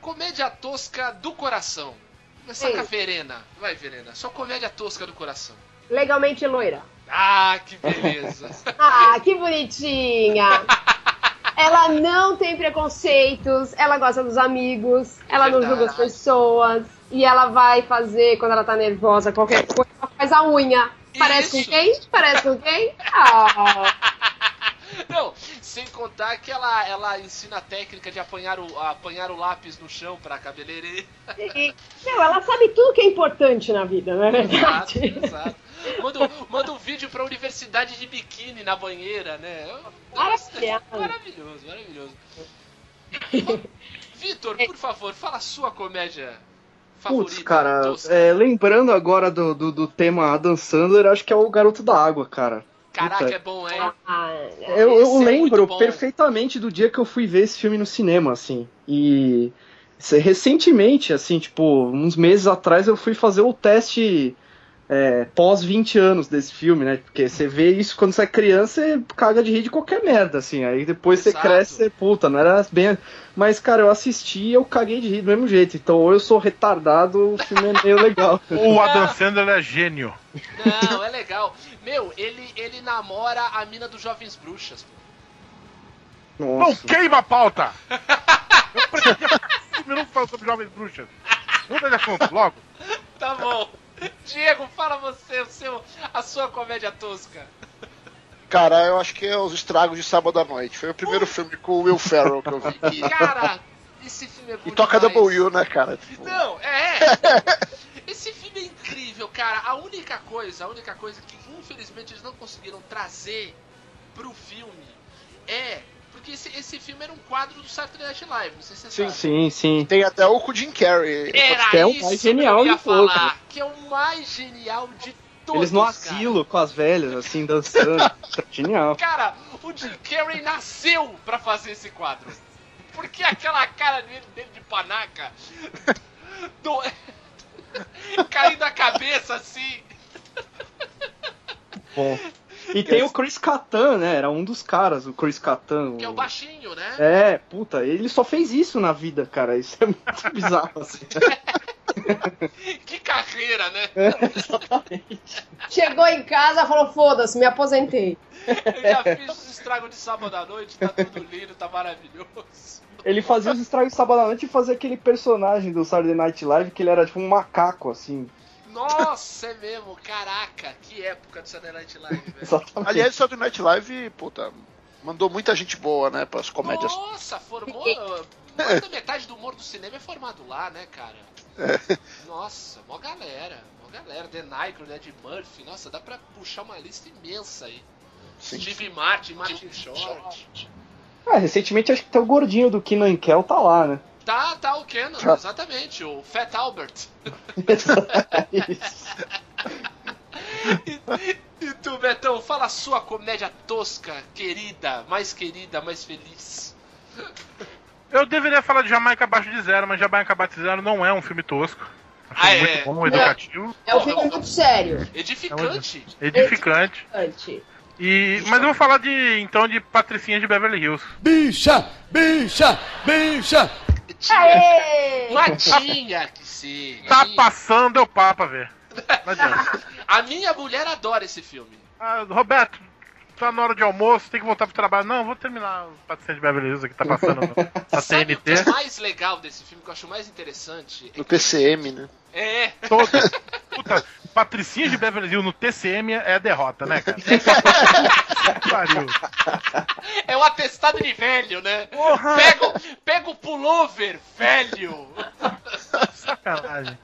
Comédia tosca do coração. Começar com a Verena. Vai, Verena. Só comédia tosca do coração. legalmente loira. Ah, que beleza. Ah, que bonitinha. Ela não tem preconceitos, ela gosta dos amigos, ela não julga as pessoas. E ela vai fazer, quando ela tá nervosa, qualquer coisa, ela faz a unha. Parece Isso. com quem? Parece com quem? Ah, Não, sem contar que ela, ela ensina a técnica de apanhar o, apanhar o lápis no chão pra cabeleireira. e, meu, ela sabe tudo que é importante na vida, não é Exato, verdade? exato. Manda, um- manda um vídeo pra universidade de biquíni na banheira, né? Maravilhoso. Maravilhoso, maravilhoso. Vitor, por favor, fala a sua comédia favorita. Putz, cara, é, lembrando agora do, do, do tema Adam Sandler, acho que é o Garoto da Água, cara. Caraca, puta. é bom? Ah, Eu, eu é lembro bom. perfeitamente do dia que eu fui ver esse filme no cinema, assim. E recentemente, assim, tipo, uns meses atrás, eu fui fazer o teste é, pós 20 anos desse filme, né? Porque você vê isso quando você é criança, você caga de rir de qualquer merda, assim. Aí depois você Exato. cresce, você, puta, não era bem. Mas, cara, eu assisti e eu caguei de rir do mesmo jeito. Então, ou eu sou retardado, o filme é meio legal. O Adam Sandler é gênio. Não, é legal. Meu, ele, ele namora a mina dos Jovens Bruxas. pô. Não Nossa. queima a pauta! Eu preciso de 5 minutos falando sobre jovens bruxas. Muda de assunto, logo. Tá bom. Diego, fala você, o seu, a sua comédia tosca. Cara, eu acho que é Os Estragos de Sábado à Noite. Foi o primeiro filme com o Will Ferrell que eu vi. Que... Cara, esse filme é bom E toca demais. Double U, né, cara? Tipo, Não, é. Esse filme é incrível, cara. A única coisa, a única coisa que infelizmente eles não conseguiram trazer pro filme é. Porque esse, esse filme era um quadro do Saturday Night Live, não sei se você Sim, sabe. sim, sim. Tem até o com o Jim Carrey. Era Que é o isso mais que eu genial ia de todos, falar. Que é o mais genial de todos. Eles no cara. asilo com as velhas, assim, dançando. Genial. Cara, o Jim Carrey nasceu pra fazer esse quadro. Porque aquela cara dele, dele de panaca. Do... caindo a cabeça assim. Bom. E tem o Chris Catan, né? Era um dos caras, o Chris Catan. Que é o baixinho, né? É, puta, ele só fez isso na vida, cara. Isso é muito bizarro, assim. Que carreira, né? É, exatamente. Chegou em casa e falou: foda-se, me aposentei. Eu já fiz os estragos de sábado à noite, tá tudo lindo, tá maravilhoso. Ele fazia os estragos de sábado à noite e fazia aquele personagem do Saturday Night Live que ele era tipo um macaco, assim. Nossa, é mesmo, caraca, que época do Saturday Night Live, velho. Aliás, o Saturday Night Live, puta, mandou muita gente boa, né, pras comédias. Nossa, formou. Mais da metade do humor do cinema é formado lá, né, cara? Nossa, mó galera, mó galera. The Nycro, Ed Murphy, nossa, dá pra puxar uma lista imensa aí. Sim. Steve Martin, Martin Short. Ah, recentemente acho que até o gordinho do Kenan Kel tá lá, né? Tá, tá, o Kenan, exatamente, o Fat Albert. Isso. E, e tu, Betão, fala a sua comédia tosca, querida, mais querida, mais feliz. Eu deveria falar de Jamaica Abaixo de Zero, mas Jamaica Abaixo de Zero não é um filme tosco. Ah, é? muito bom, educativo, É um filme muito sério. Edificante. edificante. Antes. E, mas eu vou falar de então de Patricinha de Beverly Hills. Bicha! Bicha! Bicha! Tinha, Aê! Matinha que sim. Tá passando, eu pá pra ver. Não adianta. A minha mulher adora esse filme. Ah, Roberto, tá na hora de almoço, tem que voltar pro trabalho. Não, vou terminar o Patricinha de Beverly Hills que tá passando na Sabe o que é TNT. mais legal desse filme, que eu acho mais interessante? É No TCM, né? É, Todo... Puta, Patricinha de Beverly Hills no TCM é derrota, né, cara? Pariu. é o atestado de velho, né? Porra! Pega, o- pega o pullover, velho. Sacanagem.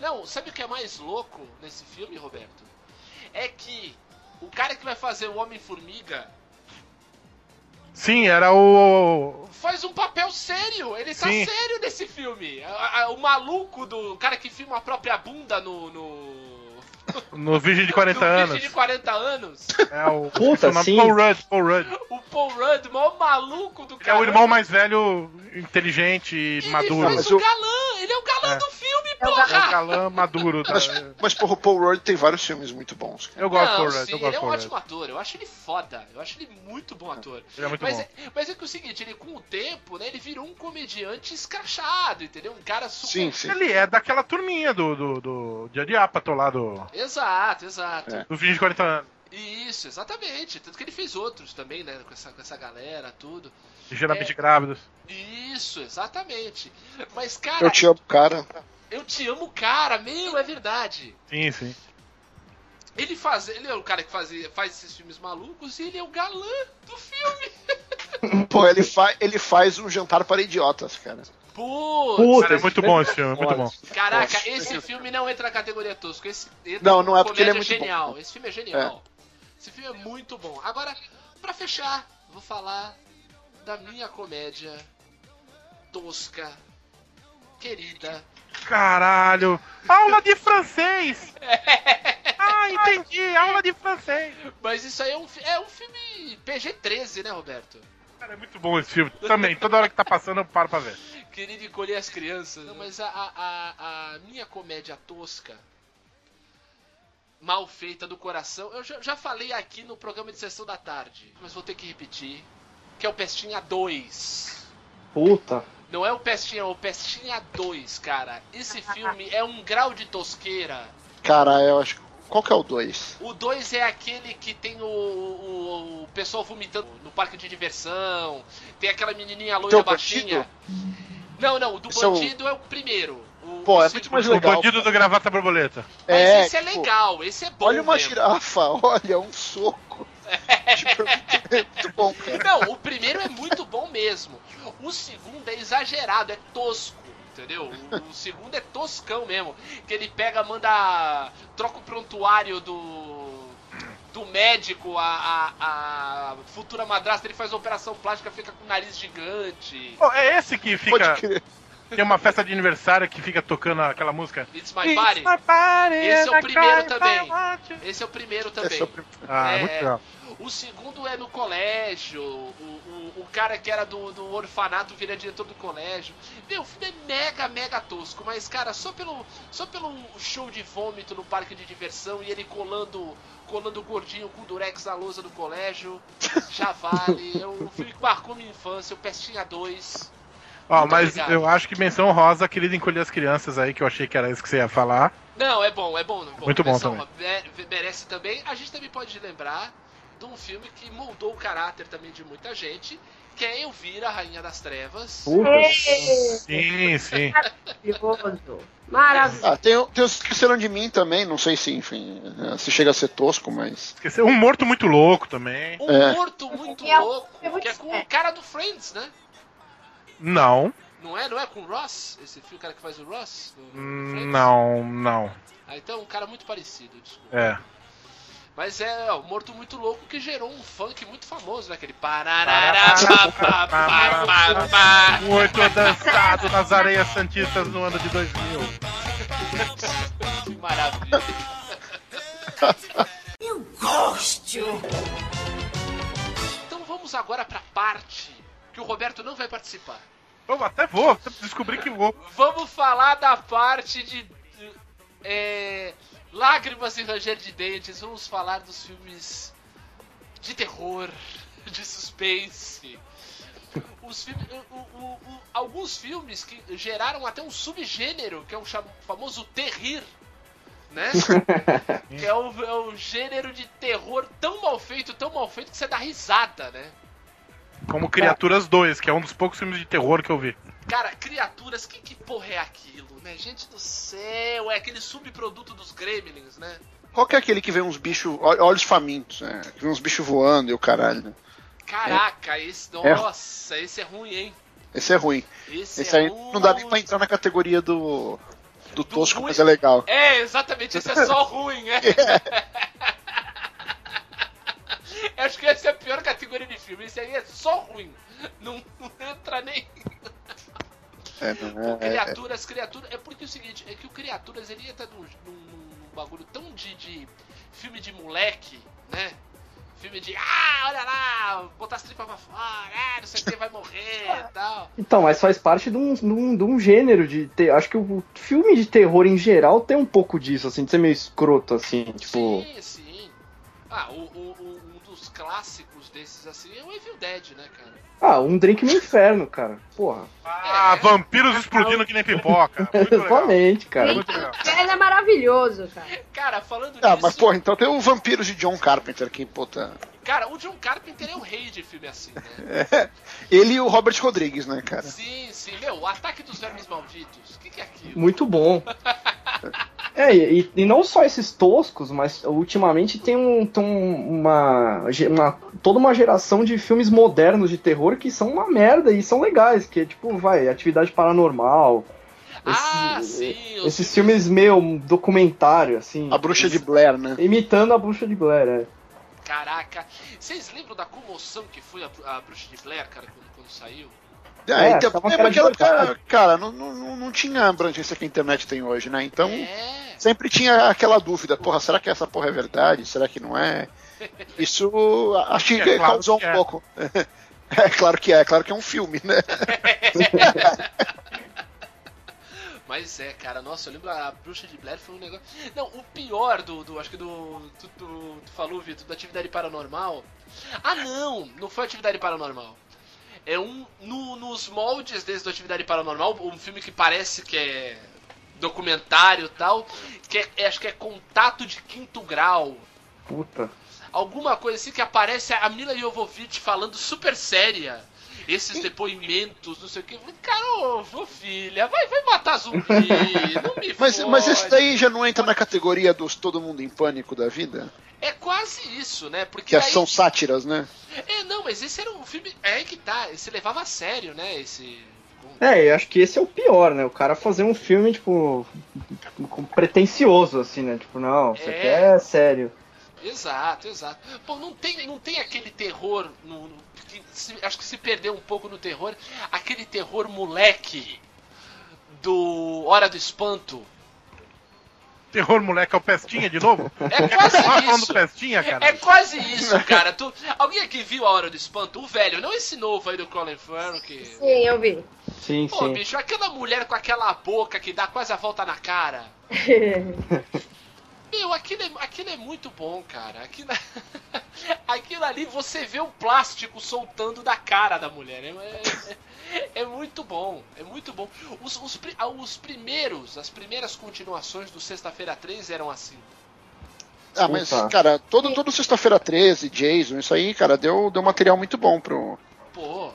Não, sabe o que é mais louco nesse filme, Roberto? É que o cara que vai fazer o Homem-Formiga Sim, era o. faz um papel sério. Ele tá Sim. sério nesse filme. O maluco do cara que filma a própria bunda no. no... No Virgem de 40 no anos. Virgem de 40 anos. É o. Puta, sim. Paul Rudd, Paul Rudd. O Paul Rudd, o maior maluco do Ele é cara. o irmão mais velho, inteligente e Ele maduro. faz mas o galã, ele é o galã É. do filme, É o É o porra! galã maduro. Da... Mas, mas porra, o Paul Rudd tem vários filmes muito bons. cara. Eu gosto do Não, Paul Rudd, sim, eu ele gosto é do um Paul ótimo Rudd. ator, eu acho ele foda, eu acho ele muito bom ator. Ele é muito mas, bom. É, mas é que é o seguinte, ele com o tempo, né, ele virou um comediante escrachado, entendeu? Um cara super... Sim, sim. Ele é daquela turminha do, do, do Dia de Apatow lá do, Exato, exato. É. do Virgem de 40 anos. Isso, exatamente. Tanto que ele fez outros também, né, com essa, com essa galera, tudo. Ligeiramente É. grávidos. Isso, exatamente. Mas, cara, Eu te amo, cara. eu te amo, cara, meu, é verdade. Sim, sim. Ele faz, ele é o cara que faz, faz esses filmes malucos e ele é o galã do filme. Pô, ele, fa ele faz um jantar para idiotas, cara. Putz, Puta, Cara, é muito bom esse filme, é muito bom. Caraca, esse filme não entra na categoria tosco. Esse entra Não, não é porque ele é muito genial. bom. Esse filme é genial. Esse filme é muito bom. Agora, pra fechar, vou falar da minha comédia tosca, querida. Caralho! Aula de francês! Ah, entendi! Aula de francês! Mas isso aí é um, é um filme PG-13, né, Roberto? Cara, é muito bom esse filme. Também, toda hora que tá passando eu paro pra ver. Querido encolher as crianças. Não, mas a, a, a, a minha comédia tosca, mal feita do coração, eu já, já falei aqui no programa de sessão da tarde, mas vou ter que repetir, que é o Pestinha 2. Puta. Não é o Pestinha, é o Pestinha 2, cara. Esse filme é um grau de tosqueira. Cara, eu acho. Qual que é o 2? O 2 é aquele que tem o, o, o pessoal vomitando no parque de diversão. Tem aquela menininha loira baixinha. Não, não, o do Esse é o- bandido é o primeiro. O- Pô, o é muito mais O legal. bandido do gravata borboleta. Mas É, esse é tipo, legal, esse é bom. Olha uma mesmo. girafa, olha, um soco. Tipo, muito bom, cara. Não, o primeiro é muito bom mesmo. O segundo é exagerado, é tosco. Entendeu? O, o segundo é toscão mesmo. Que ele pega, manda. troca o prontuário do. Do médico, a, a, a futura madrasta, ele faz uma operação plástica, fica com o nariz gigante. Pô, é esse que fica. Tem uma festa de aniversário que fica tocando aquela música. It's my body. Esse é o primeiro também. Esse é o primeiro também. Esse é o prim- Ah, É, muito legal. O segundo é no colégio. O, o, o cara que era do, do orfanato vira diretor do colégio. Meu, o filme é mega, mega tosco. Mas, cara, só pelo, só pelo show de vômito no parque de diversão e ele colando, colando o gordinho com o durex na lousa do colégio, já vale. É um filme que marcou minha infância. O Pestinha 2. Ó, Muito mas obrigado. eu acho que menção rosa, querido encolher as crianças aí, que eu achei que era isso que você ia falar. Não, é bom, é bom. bom Muito bom Menção também. me- Merece também. A gente também pode lembrar de um filme que moldou o caráter também de muita gente, que é Elvira, Rainha das Trevas. Sim, sim. Maravilhoso. Maravilhoso. Ah, tem, tem os que esqueceram de mim também, não sei se, enfim, eh, se chega a ser tosco, mas. Esqueceu um morto muito louco também. Um É. morto muito É, louco, é que é com o cara do Friends, né? Não, Não é? Não é com o Ross? Esse filme, o cara que faz o Ross? Friends? não, não. Ah, então um cara muito parecido, desculpa. É. Mas é ó, o Morto Muito Louco que gerou um funk muito famoso, né? Aquele. Muito dançado nas areias santistas no ano de 2000. Que maravilha. Então vamos agora pra parte que o Roberto não vai participar. Eu até vou, descobri que vou. Vamos falar da parte de. é, lágrimas e ranger de dentes. Vamos falar dos filmes de terror, de suspense. Os filmes, o- o- o- alguns filmes que geraram até um subgênero, que é o famoso terrir, né? que é o, é o gênero de terror tão mal feito, tão mal feito que você dá risada, né? Como Criaturas 2, que é um dos poucos filmes de terror que eu vi. Cara, criaturas, que, que porra é aquilo, né? Gente do céu, é aquele subproduto dos Gremlins, né? Qual que é aquele que vê uns bichos, olhos famintos, né? Que vê uns bichos voando e o caralho, né? Caraca, esse. É. Nossa, esse é ruim, hein? Esse é ruim. Esse, Esse é aí ruim. não dá nem pra entrar na categoria do. Do tosco, ruim. mas é legal. É, exatamente, esse é só ruim, é. Eu Acho que essa é a pior categoria de filme. Esse aí é só ruim. Não, não entra nem. É, é, é, Criaturas, criaturas. É porque é o seguinte, é que o Criaturas ele entra num, num, num bagulho tão de, de filme de moleque, né? Filme de, ah, olha lá, botar as tripas pra fora, ah, não sei o que, vai morrer e tal. Então, mas faz parte de um, de um, de um gênero de ter. Acho que o filme de terror em geral tem um pouco disso, assim, de ser meio escroto, assim, tipo. Sim, sim. Ah, o, o- o- um dos clássicos desses assim é o Evil Dead, né, cara? Ah, um drink no inferno, cara. Porra. Ah, vampiros explodindo que nem pipoca. Exatamente, cara. Muito legal. Ele é maravilhoso, cara. Cara, falando Ah, mas porra, então tem o Vampiros de John Carpenter que, puta. Cara, o John Carpenter é o rei de filme assim, né? Ele e o Robert Rodrigues, né, cara? Sim, sim. Meu, o ataque dos vermes malditos. O que, que é aquilo? Muito bom. É, e, e não só esses toscos, mas ultimamente tem, um, tem uma, uma. toda uma geração de filmes modernos de terror que são uma merda e são legais, que é tipo, vai, atividade paranormal. Ah, esses- sim. Esses filmes meio documentário, assim. A Bruxa de Blair, né? Imitando a bruxa de Blair, é. Caraca. Vocês lembram da comoção que foi a, a Bruxa de Blair, cara, quando, quando saiu? É, É, então, tava é, cara verdade. época, cara, não, não, não tinha a abrangência que a internet tem hoje, né? Então, É. sempre tinha aquela dúvida, porra, será que essa porra é verdade? Será que não é? Isso acho que É claro causou que um é. pouco. É claro que é, é claro que é um filme, né? Mas é, cara, nossa, eu lembro a Bruxa de Blair foi um negócio. Não, o pior do. do acho que do. Tu, tu, tu falou, Vitor, da atividade paranormal. Ah, não! Não foi atividade paranormal. É um. No, nos moldes desse do Atividade Paranormal, um filme que parece que é documentário e tal, que é- é, acho que é Contato de Quinto Grau. Puta. Alguma coisa assim que aparece a Mila Jovovich falando super séria. Esses depoimentos, não sei o que. Cara, ô, filha, vai, vai matar zumbi, não me Mas, mas esse fode." daí já não entra na categoria dos Todo Mundo em Pânico da vida? É, qua- quase isso, né? Porque Que aí... são sátiras, né? É, não, mas esse era um filme. É que tá, se levava a sério, né? Esse. É, eu acho que esse é o pior, né? O cara fazer um filme, tipo, com- pretencioso, assim, né? Tipo, não, isso aqui É. é sério. Exato, exato. Pô, não tem, não tem aquele terror. No, no- que se- acho que se perdeu um pouco no terror. Aquele terror moleque do Hora do Espanto. Terror, moleque, é o Pestinha de novo? É quase do isso. Pestinha, cara? É quase isso, cara. Tu, alguém aqui viu a Hora do Espanto? O velho, não esse novo aí do Colin Farrell que. Sim, eu vi. Sim, Pô, sim. bicho, aquela mulher com aquela boca que dá quase a volta na cara. Meu, aquilo é, aquilo é muito bom, cara. Aquilo, aquilo ali você vê o plástico soltando da cara da mulher. É, é- é muito bom, é muito bom. Os, os, ah, os primeiros, as primeiras continuações do Sexta-feira 3 eram assim. Ah, mas, Opa. cara, todo, todo sexta-feira 13, Jason, isso aí, cara, deu, deu material muito bom pro. Pô,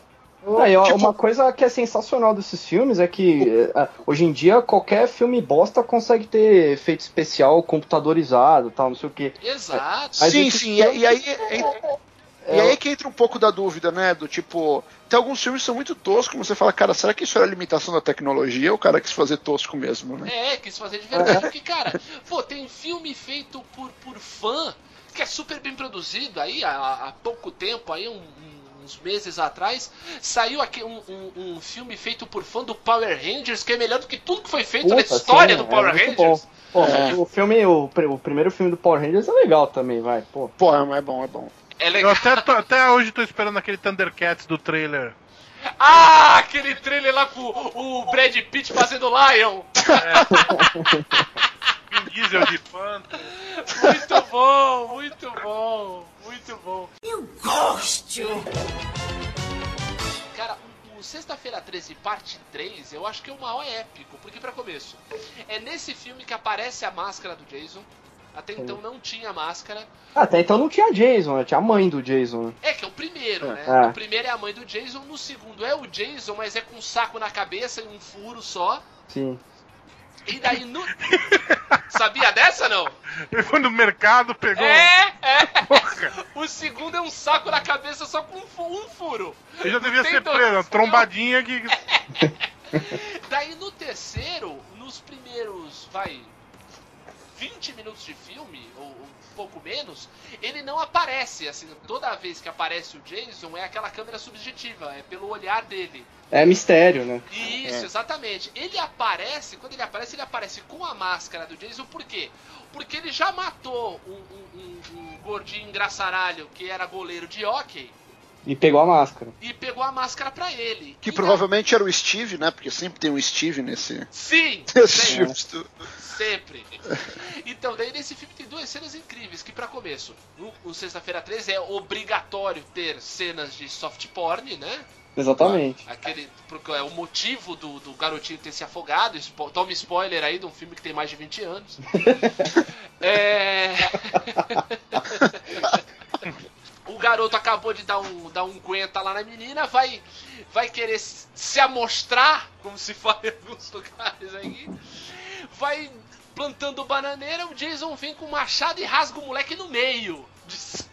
Aí, ó, Tipo- Uma coisa que é sensacional desses filmes é que é, hoje em dia qualquer filme bosta consegue ter efeito especial computadorizado tal, não sei o que. exato. Mas sim, sim, filme- e, e aí. E, e aí é que entra um pouco da dúvida, né? Do tipo, tem alguns filmes que são muito toscos, como você fala, cara, será que isso era limitação da tecnologia ou o cara quis fazer tosco mesmo, né? É, quis fazer de verdade. Porque, cara, pô, tem filme feito por, por fã, que é super bem produzido. Aí, há, há pouco tempo, aí, um- um- uns meses atrás, saiu aqui um, um- um filme feito por fã do Power Rangers, que é melhor do que tudo que foi feito na Puta, história sim, do Power é muito Rangers. bom. Pô, É. o filme, o, o primeiro filme do Power Rangers é legal também, vai, pô. Pô, é bom, é bom. É Eu legal. até, tô- até hoje tô esperando aquele Thundercats do trailer. Ah, aquele trailer lá com o Brad Pitt fazendo Lion. Vin Diesel de Phantom. Muito bom, muito bom, muito bom. Cara, o, Sexta-feira 13, parte 3, eu acho que é o maior épico, porque pra começo, é nesse filme que aparece a máscara do Jason. Até então não tinha máscara. Até então não tinha Jason, né? tinha a mãe do Jason. né? É que é o primeiro, né? É. O primeiro é a mãe do Jason, no segundo é o Jason, mas é com um saco na cabeça e um furo só. Sim. E daí no. Sabia dessa não? Ele foi no mercado, pegou. É, é. Porra, O segundo é um saco na cabeça só com um fu- furo. ele já devia ser preso, uma trombadinha que. Daí no terceiro, nos primeiros, vai, 20 minutos de filme, ou pouco menos, ele não aparece, assim, toda vez que aparece o Jason é aquela câmera subjetiva, é pelo olhar dele. É mistério, né? Isso, exatamente. Ele aparece, quando ele aparece, ele aparece com a máscara do Jason, por quê? Porque ele já matou um, um- um- um gordinho engraçaralho que era goleiro de hockey E pegou a máscara. e pegou a máscara pra ele. Que E provavelmente era o Steve, né? Porque sempre tem um Steve nesse. Sim! nesse sempre. filme. Sempre. Então, daí nesse filme tem duas cenas incríveis, que pra começo, no, no Sexta-feira 13 é obrigatório ter cenas de soft porn, né? Exatamente. Aquele, porque é o motivo do, do garotinho ter se afogado, spo, toma spoiler aí de um filme que tem mais de 20 anos. é... o garoto acabou de dar um, dar um guenta lá na menina, vai, vai querer se amostrar, como se fala em alguns lugares aí, vai plantando bananeira, o Jason vem com o machado e rasga o moleque no meio.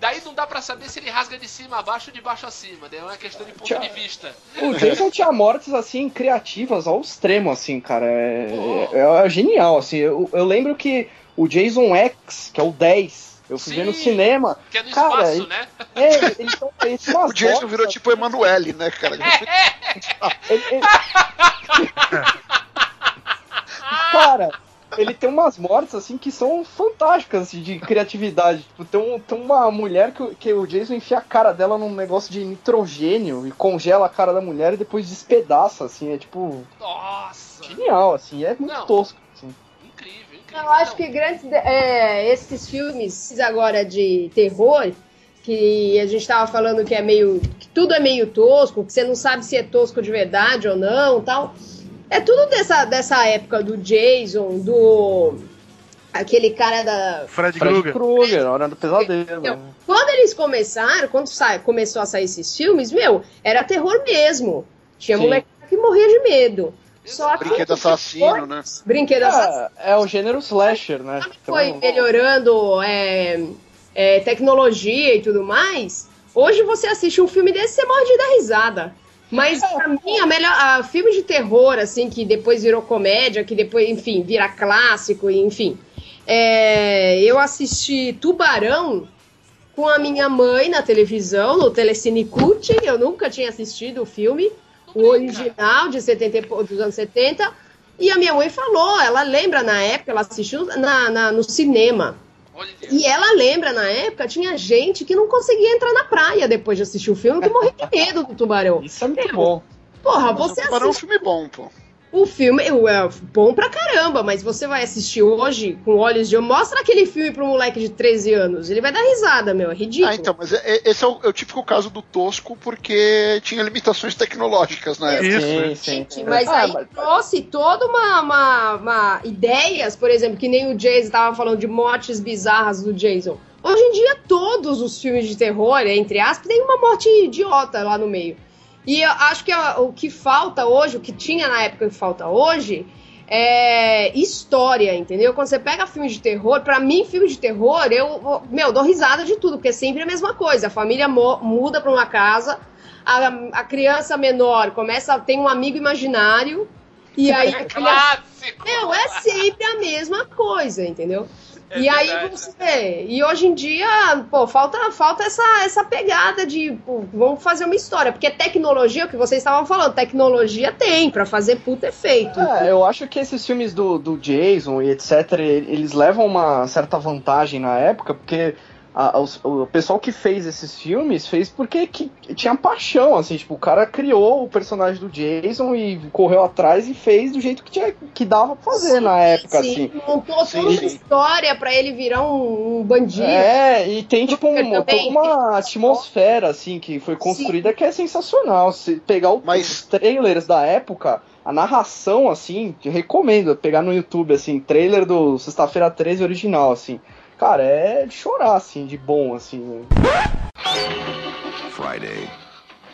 Daí não dá pra saber se ele rasga de cima a baixo ou de baixo a cima, daí é uma questão de ponto Tchau. de vista. O Jason tinha mortes, assim, criativas ao extremo, assim, cara. É, é- é genial, assim. Eu, eu lembro que o Jason X, que é o 10, eu fui ver no Sim. cinema. Que é no Cara, espaço, ele- né? É, ele, ele, ele O Jason virou tipo Emanuele, né, cara? ele- ele- Cara, ele tem umas mortes assim que são fantásticas assim, de criatividade. Tipo, tem, um- tem uma mulher que, o- que o Jason enfia a cara dela num negócio de nitrogênio e congela a cara da mulher e depois despedaça, assim. É tipo, Nossa! genial, assim. É muito Não. tosco. Eu acho que grandes de- é, esses filmes agora de terror, que a gente tava falando que é meio. que tudo é meio tosco, que você não sabe se é tosco de verdade ou não tal. É tudo dessa, dessa época do Jason, do. aquele cara da. Fred Fred Krueger. Krueger, Hora do Pesadelo. Então, Quando eles começaram, quando sa- começou a sair esses filmes, meu, era terror mesmo. Tinha Sim. moleque que morria de medo. Só que Brinquedo assassino, né? Brinquedo assassino. É, é o gênero slasher, né? Foi Então, melhorando é, é, tecnologia e tudo mais. Hoje você assiste um filme desse, você morre de dar risada. Mas pra mim, a melhor. A filme de terror, assim, que depois virou comédia, que depois, enfim, vira clássico, e, enfim. É, eu assisti Tubarão com a minha mãe na televisão, no Telecine Cult. Eu nunca tinha assistido o filme, o original de 70, e pou- dos anos 70. E a minha mãe falou, ela lembra na época, ela assistiu na- na- no cinema. Olha, E ela lembra, na época, tinha gente que não conseguia entrar na praia depois de assistir o filme, que morria de medo do tubarão. Isso é muito bom. Porra, Mas você o Tubarão é um assiste filme bom, pô. O filme, é bom pra caramba, mas você vai assistir hoje com olhos de... Mostra aquele filme pro moleque de 13 anos, ele vai dar risada, meu, é ridículo. Ah, então, mas é- é- esse é o, é o típico caso do tosco porque tinha limitações tecnológicas na época. Isso, sim, sim. Gente, mas Ah, aí trouxe toda uma, uma, uma- ideias, por exemplo, que nem o Jason tava falando de mortes bizarras do Jason. Hoje em dia, todos os filmes de terror, entre aspas, tem uma morte idiota lá no meio. E eu acho que o que falta hoje, o que tinha na época que falta hoje, é história, entendeu? Quando você pega filme de terror, pra mim, filme de terror, eu, meu, dou risada de tudo, porque é sempre a mesma coisa. A família muda pra uma casa, a, a criança menor começa a ter um amigo imaginário, e aí é clássico! meu, é sempre a mesma coisa, entendeu? É e aí você vê, e hoje em dia, pô, falta, falta essa, essa pegada de, pô, vamos fazer uma história, porque tecnologia, o que vocês estavam falando, tecnologia tem pra fazer puta efeito. É, eu acho que esses filmes do, do Jason e etc, eles levam uma certa vantagem na época, porque a- os- o pessoal que fez esses filmes fez porque que, tinha paixão, assim, tipo, o cara criou o personagem do Jason e correu atrás e fez do jeito que, tinha, que dava pra fazer na época, Sim, assim. montou Sim, toda uma sim. história pra ele virar um, um bandido. É, e tem tipo um- toda uma atmosfera assim que foi construída que é sensacional. Se pegar o- Mas- os trailers da época, a narração assim, recomendo pegar no YouTube assim, trailer do Sexta-feira 13 original assim. Cara, é de chorar assim, de bom assim. Friday,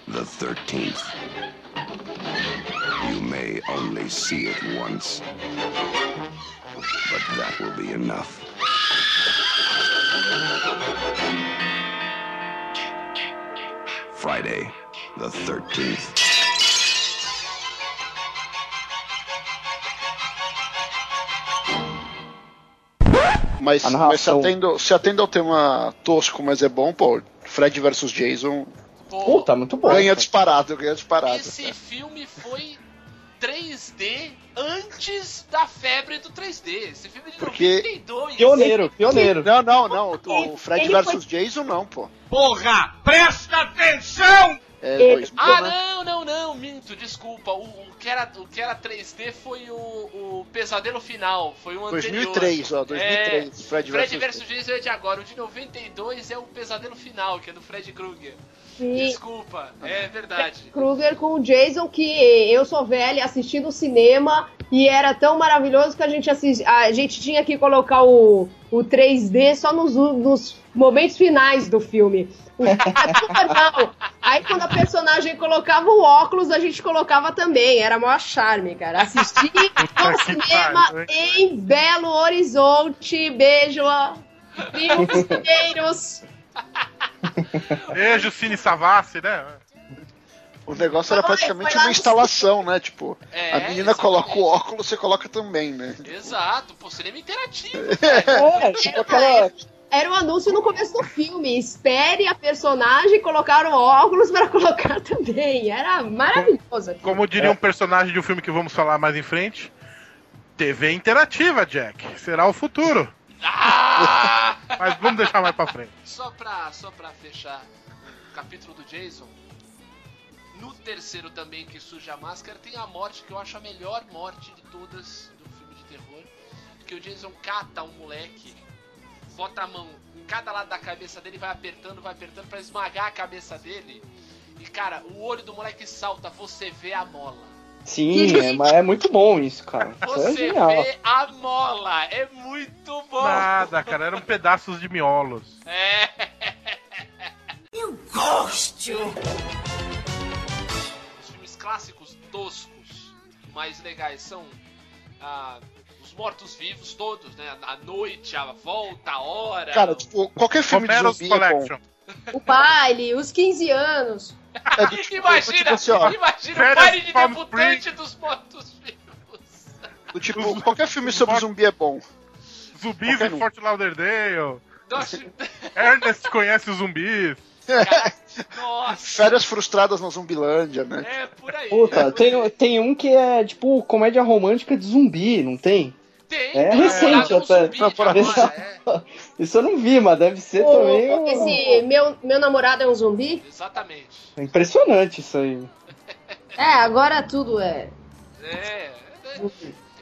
the 13th. You may only see it once, but that will be enough. Friday, the 13th. Mas, A mas se, narração. atendo, se atendo ao tema tosco, mas é bom, pô, Fred vs Jason Pô, Puta, muito bom. ganha disparado, ganha disparado. esse filme foi 3D antes da febre do 3D. Esse filme é de Porque- 92. Pioneiro, pioneiro. Não, não, não. O Fred Ele vs Jason não, pô. Porra, presta atenção! É Ele- 2000, Ah, né? não, não, não, minto, desculpa. O, o que, era, o que era 3D foi o, o Pesadelo Final, foi o anterior. 2003, ó, 2003. Fred, Fred vs Jason é de agora, o de 92 é o Pesadelo Final, que é do Fred Krueger. Sim. Desculpa, é verdade. Kruger com o Jason, que eu sou velha assistindo no cinema e era tão maravilhoso que a gente, a gente tinha que colocar o, o 3D só nos, nos momentos finais do filme. O é normal. Aí quando a personagem colocava o óculos, a gente colocava também. Era maior charme, cara. Assisti no que cinema pariu, em Belo Horizonte. Beijo, primos mineiros. Beijo, Cine Savassi, né? O negócio era praticamente uma instalação, né? Tipo, É, a menina coloca o exatamente. óculos, você coloca também, né? Exato, pô, cinema interativo. É, tipo aquela. Era um anúncio no começo do filme. Espere a personagem colocar o óculos para colocar também. Era maravilhoso. Como diria um personagem de um filme que vamos falar mais em frente, TV interativa, Jack. Será o futuro. Ah! Mas vamos deixar mais pra frente. Só pra, só pra fechar o capítulo do Jason, no terceiro também que surge a máscara, tem a morte que eu acho a melhor morte de todas do filme de terror. Que o Jason cata um moleque, bota a mão em cada lado da cabeça dele, vai apertando, vai apertando pra esmagar a cabeça dele. E cara, o olho do moleque salta, você vê a mola. Sim, é, mas é muito bom isso, cara. Isso é Você genial. vê a mola, é muito bom. Nada, cara, eram pedaços de miolos. É. Os filmes clássicos toscos. mais legais são ah, os mortos-vivos todos, né? A noite, a volta, a hora. Cara, tipo, qualquer filme de zumbi é bom. Collection. O baile, os 15 anos. É do tipo, imagina, tipo assim, ó, imagina o baile de debutante dos mortos-vivos. do tipo, qualquer filme sobre zumbi é bom. Zumbis em. Fort Lauderdale. Ernest conhece os zumbis. nossa. Férias frustradas na Zumbilândia, né? É por aí. é Puta, por tem, aí. tem um que é tipo comédia romântica de zumbi, não tem? Tem, é recente até. agora, é. Isso eu não vi, mas deve ser O- também. um- esse meu, meu namorado é um zumbi? Exatamente. Impressionante isso aí. É, agora tudo é. É.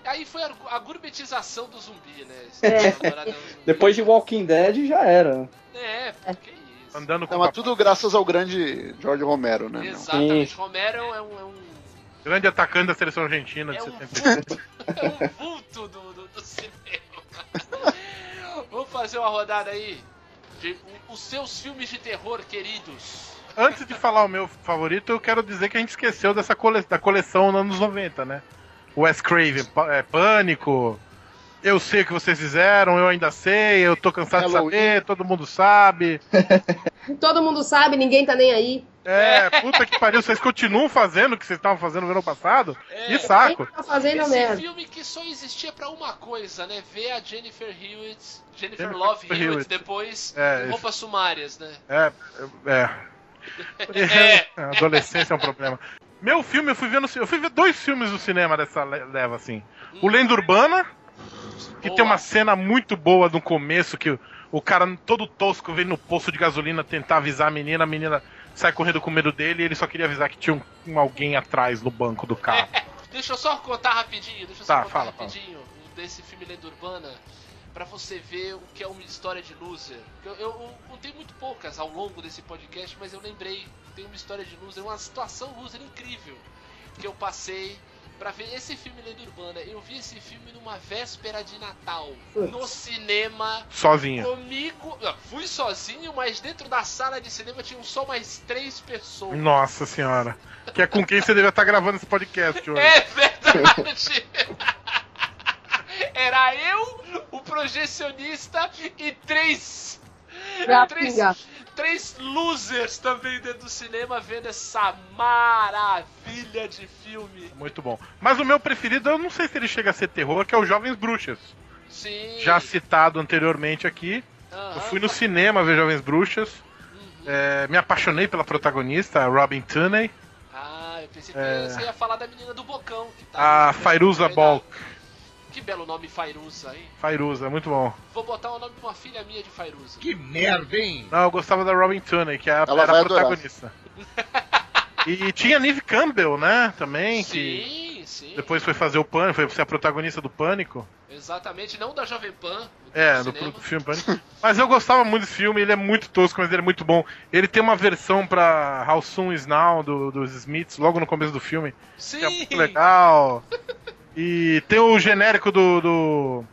é. Aí foi a, a gourmetização do zumbi, né? É. zumbi. Depois de Walking Dead já era. É, porque isso. Andando com É, o mas papai. tudo graças ao grande George Romero, né? Exatamente. Sim. Romero é um, é um, Grande atacante da seleção argentina de é um 70. vulto, é um vulto do, do, do cinema. Vamos fazer uma rodada aí de os seus filmes de terror queridos. Antes de falar o meu favorito, eu quero dizer que a gente esqueceu dessa cole... da coleção nos anos 90, né? Wes Craven, é, Pânico. Eu sei o que vocês fizeram, eu ainda sei, eu tô cansado Halloween. de saber, todo mundo sabe. Todo mundo sabe, ninguém tá nem aí. É, puta que pariu, vocês continuam fazendo o que vocês estavam fazendo no ano passado? É. Que saco. Tá fazendo Esse merda. filme que só existia pra uma coisa, né? Ver a Jennifer Hewitt, Jennifer Jennifer Love Hewitt, Hewitt. depois É, em roupas sumárias, né? É, é. É. Adolescência é um problema. Meu filme, eu fui ver no, eu fui ver dois filmes no cinema dessa le- leva assim. O Lenda Urbana, que Boa. tem uma cena muito boa no começo que o, o cara todo tosco vem no poço de gasolina tentar avisar a menina, a menina sai correndo com medo dele e ele só queria avisar que tinha um, um alguém atrás no banco do carro. Deixa eu só contar rapidinho, deixa eu só Tá, contar fala, fala. rapidinho desse filme Lenda Urbana pra você ver o que é uma história de loser. Eu, eu, eu contei muito poucas ao longo desse podcast, mas eu lembrei, tem uma história de loser, uma situação loser incrível que eu passei pra ver esse filme Lenda Urbana. Eu vi esse filme numa véspera de Natal, no cinema, Sozinho. comigo. Não, fui sozinho, mas dentro da sala de cinema tinham só mais três pessoas. Nossa senhora. Que é com quem você deve estar gravando esse podcast hoje. É verdade! Era eu, o projecionista e três. Três, três losers também dentro do cinema vendo essa maravilha de filme. Muito bom. Mas o meu preferido, eu não sei se ele chega a ser terror, que é o Jovens Bruxas. Sim. Já citado anteriormente aqui. Aham. Eu fui no cinema ver Jovens Bruxas. Uhum. É, me apaixonei pela protagonista, a Robin Tunney. Ah, eu pensei que É. você ia falar da menina do Bocão. Que tá A Fairuza Balk. Que belo nome Fairuza, hein? Fairuza, muito bom. Vou botar o nome de uma filha minha de Fairuza. Que merda, hein? Não, eu gostava da Robin Tunney, que é a- Ela era a protagonista. E tinha Neve Campbell, né? Também, que Sim, sim. depois foi fazer o Pânico, foi ser a protagonista do Pânico. Exatamente, não da Jovem Pan. É, do do filme Pânico. Mas eu gostava muito desse filme, ele é muito tosco, mas ele é muito bom. Ele tem uma versão pra How Soon Is Now, do, dos Smiths, logo no começo do filme. Sim. que é muito legal. E tem o genérico do. do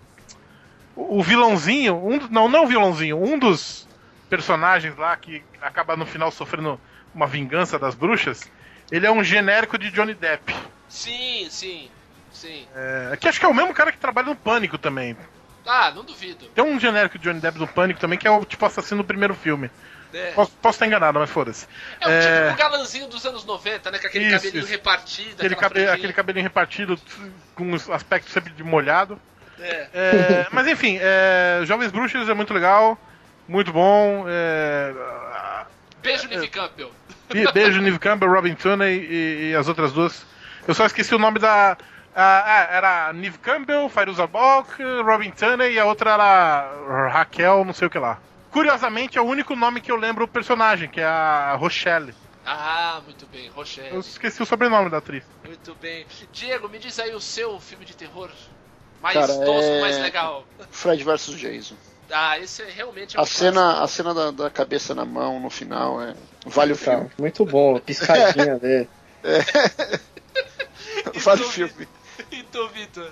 o vilãozinho, um, do- não, não o vilãozinho, um dos personagens lá que acaba no final sofrendo uma vingança das bruxas. Ele é um genérico de Johnny Depp. Sim, sim, sim. É, que acho que é o mesmo cara que trabalha no Pânico também. Ah, não duvido. Tem um genérico de Johnny Depp no Pânico também, que é o tipo assassino do primeiro filme. É, Posso, posso estar enganado, mas foda-se. é o é- típico galanzinho dos anos 90, né? Com aquele Isso, cabelinho isso. repartido. Aquele, cabe, aquele cabelinho repartido com os aspectos sempre de molhado. É. É, mas enfim, é, Jovens Bruxas é muito legal, muito bom. é, Beijo, Nick Campbell. be- beijo, Neve Campbell, Robin Tunney e, e as outras duas. Eu só esqueci o nome da. ah, era Neve Campbell, Fairuza Balk, Robin Tunney e a outra era Raquel, não sei o que lá. Curiosamente, é o único nome que eu lembro o personagem, que é a Rochelle. Ah, muito bem, Rochelle. Eu esqueci o sobrenome da atriz. Muito bem. Diego, me diz aí o seu filme de terror mais Cara, tosco, é- mais legal. Fred vs Jason. Ah, esse é realmente é um A cena, a cena da, da cabeça na mão no final é. Vale o Tá, filme. muito bom, a piscadinha dele. Vale o Então, filme. Então, Vitor.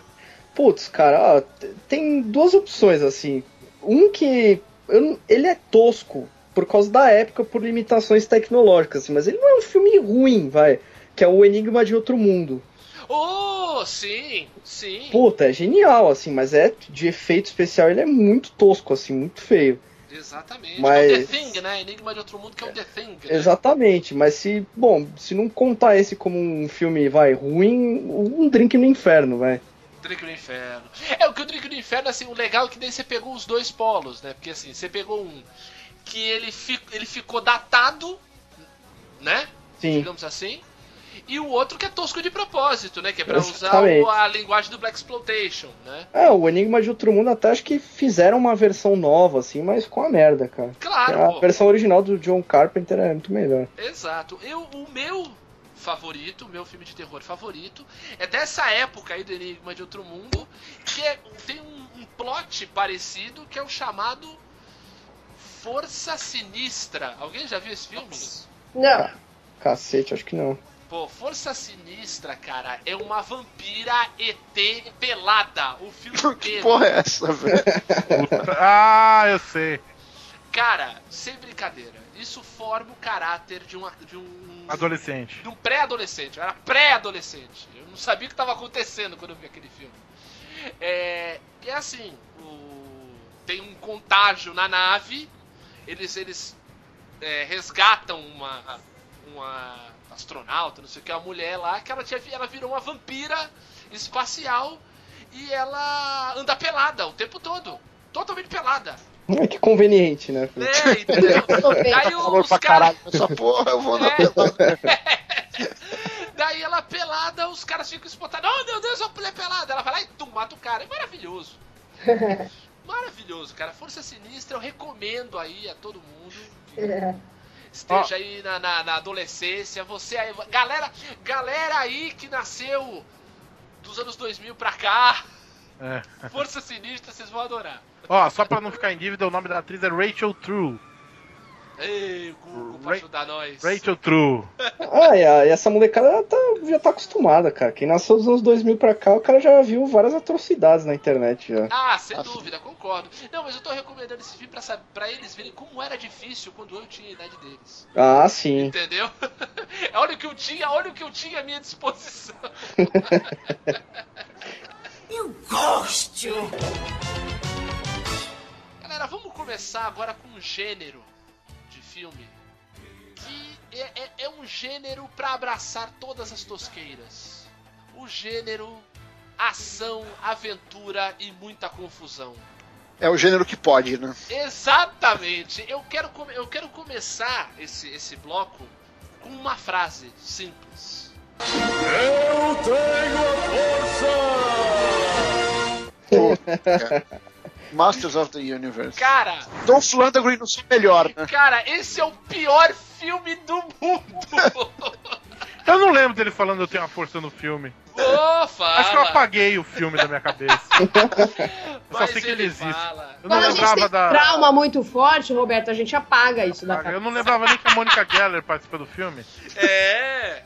Putz, cara, ó, tem duas opções assim. Um que eu ele é tosco por causa da época, por limitações tecnológicas, assim, mas ele não é um filme ruim, vai. Que é o Enigma de Outro Mundo. Oh, sim, sim. Puta, é genial, assim, mas é de efeito especial, ele é muito tosco, assim, muito feio. Exatamente. Mas- É o The Thing, né? Enigma de Outro Mundo, que é o The Thing. né? Exatamente, mas se, bom, se não contar esse como um filme, vai, ruim, um drink no inferno, vai. Drink no Inferno. É, o que o Drink no Inferno, assim, o legal é que daí você pegou os dois polos, né? Porque assim, você pegou um que ele, fi, ele ficou datado, né? Sim. Digamos assim. E o outro que é tosco de propósito, né? Que é pra usar Exatamente. o- a linguagem do Black Exploitation, né? É, o Enigma de Outro Mundo até acho que fizeram uma versão nova, assim, mas com a merda, cara. Claro, a pô. versão original do John Carpenter é muito melhor. Exato. Eu, o meu favorito, meu filme de terror favorito, é dessa época aí do Enigma de Outro Mundo, que é- tem um, um plot parecido que é o chamado Força Sinistra. Alguém já viu esse filme? Não. Cacete, acho que não. Pô, Força Sinistra, cara, é uma vampira ET pelada. O filme Que inteiro. porra é essa, velho? Ah, eu sei. Cara, sem brincadeira, isso forma o caráter de, uma, de um. Adolescente. Um pré-adolescente. Eu era pré-adolescente. Eu não sabia o que estava acontecendo quando eu vi aquele filme. É, e é assim, o- tem um contágio na nave. Eles, eles é, resgatam uma, uma astronauta, não sei o que, uma mulher lá, que ela, tinha, ela virou uma vampira espacial e ela anda pelada o tempo todo. Totalmente pelada. É que conveniente, né? É, entendeu? Aí os caras. essa porra, eu vou na É. pelada. Daí ela pelada, os caras ficam espantados. Oh meu Deus, a mulher pelada. Ela vai lá e tum, mata o cara. É maravilhoso. Maravilhoso, cara. Força Sinistra, eu recomendo aí a todo mundo. que Esteja aí na, na- na adolescência. Você aí. Galera, galera aí que nasceu dos anos 2000 pra cá. É. Força Sinistra, vocês vão adorar. Ó, só pra não ficar em dívida, o nome da atriz é Rachel True. Ei, Google, pra Ra- ajudar nós. Rachel True. Ah, e, a- e essa molecada tá- já tá acostumada, cara. Quem nasceu dos anos 2000 pra cá, o cara já viu várias atrocidades na internet já. Ah, sem Nossa. dúvida, concordo. Não, mas eu tô recomendando esse filme pra, pra eles verem como era difícil quando eu tinha a idade deles. Ah, sim. Entendeu? olha o que eu tinha, olha o que eu tinha à minha disposição. Galera, vamos começar agora com um gênero de filme que é, é- é um gênero pra abraçar todas as tosqueiras. O gênero ação, aventura e muita confusão. É o gênero que pode, né? Exatamente. Eu quero, come- eu quero começar esse, esse bloco com uma frase simples. Masters of the Universe. Cara, Dolph Lundgren no seu melhor, né? cara, esse é o pior filme do mundo. Eu não lembro dele falando eu tenho uma força no filme. Fala. Acho que eu apaguei o filme da minha cabeça. Eu só sei que ele existe. fala. Eu não Quando a gente lembrava tem da. trauma muito forte, Roberto, a gente apaga isso da Eu cabeça. não lembrava nem que a Mônica Geller participa do filme. É.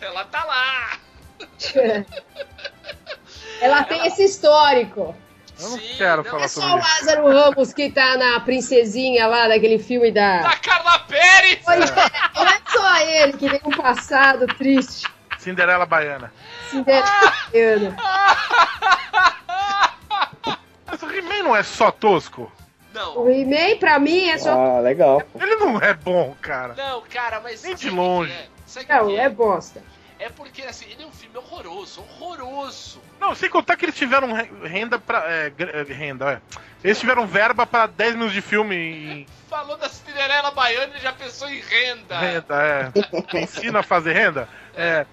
Ela tá lá. Ela tem esse histórico. Eu não Sim, quero não falar É só o sobre isso. Lázaro Ramos que tá na princesinha lá daquele filme da. Da Carla Pérez. Pois é, não é só ele que tem um passado triste. Cinderela Baiana. Cinderela. Mas o He-Man não é só tosco? Não. O He-Man, pra mim, é só. Ah, legal. Ele não é bom, cara. Não, cara, mas. Nem de o longe. é? O Não, que é bosta. É porque, assim, ele é um filme horroroso, horroroso. Não, sem contar que eles tiveram re- renda pra. É, é, renda, é. Eles tiveram verba pra 10 minutos de filme Falou da Cinderela Baiana e já pensou em renda. renda, é. Ensina a fazer renda. É.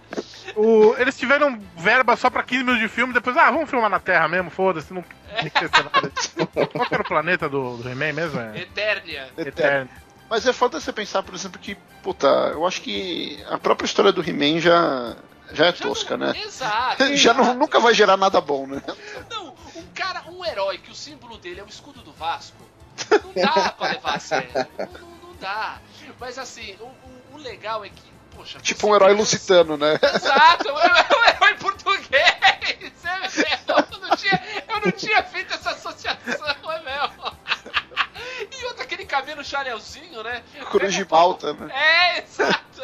O, eles tiveram verba só pra 15 minutos de filme, depois, ah, vamos filmar na Terra mesmo, foda-se, não tem que nada. Qual que era o planeta do, do He-Man mesmo? É. Eternia. Eterno. Mas é foda você pensar, por exemplo, que, puta, eu acho que a própria história do He-Man já, já é Já tosca, não- né? Exato. Já não, exato. nunca vai gerar nada bom, né? Não, um cara, um herói que o símbolo dele é o escudo do Vasco, não dá pra levar a sério. Não, não- não dá. Mas assim, o, o- o legal é que, poxa. Tipo um herói pensa- lusitano, né? Exato, um herói português. É. Eu não tinha, eu não tinha feito essa associação, é mesmo. Cabelo chanelzinho, né? Cruz de Malta, né? É, exato.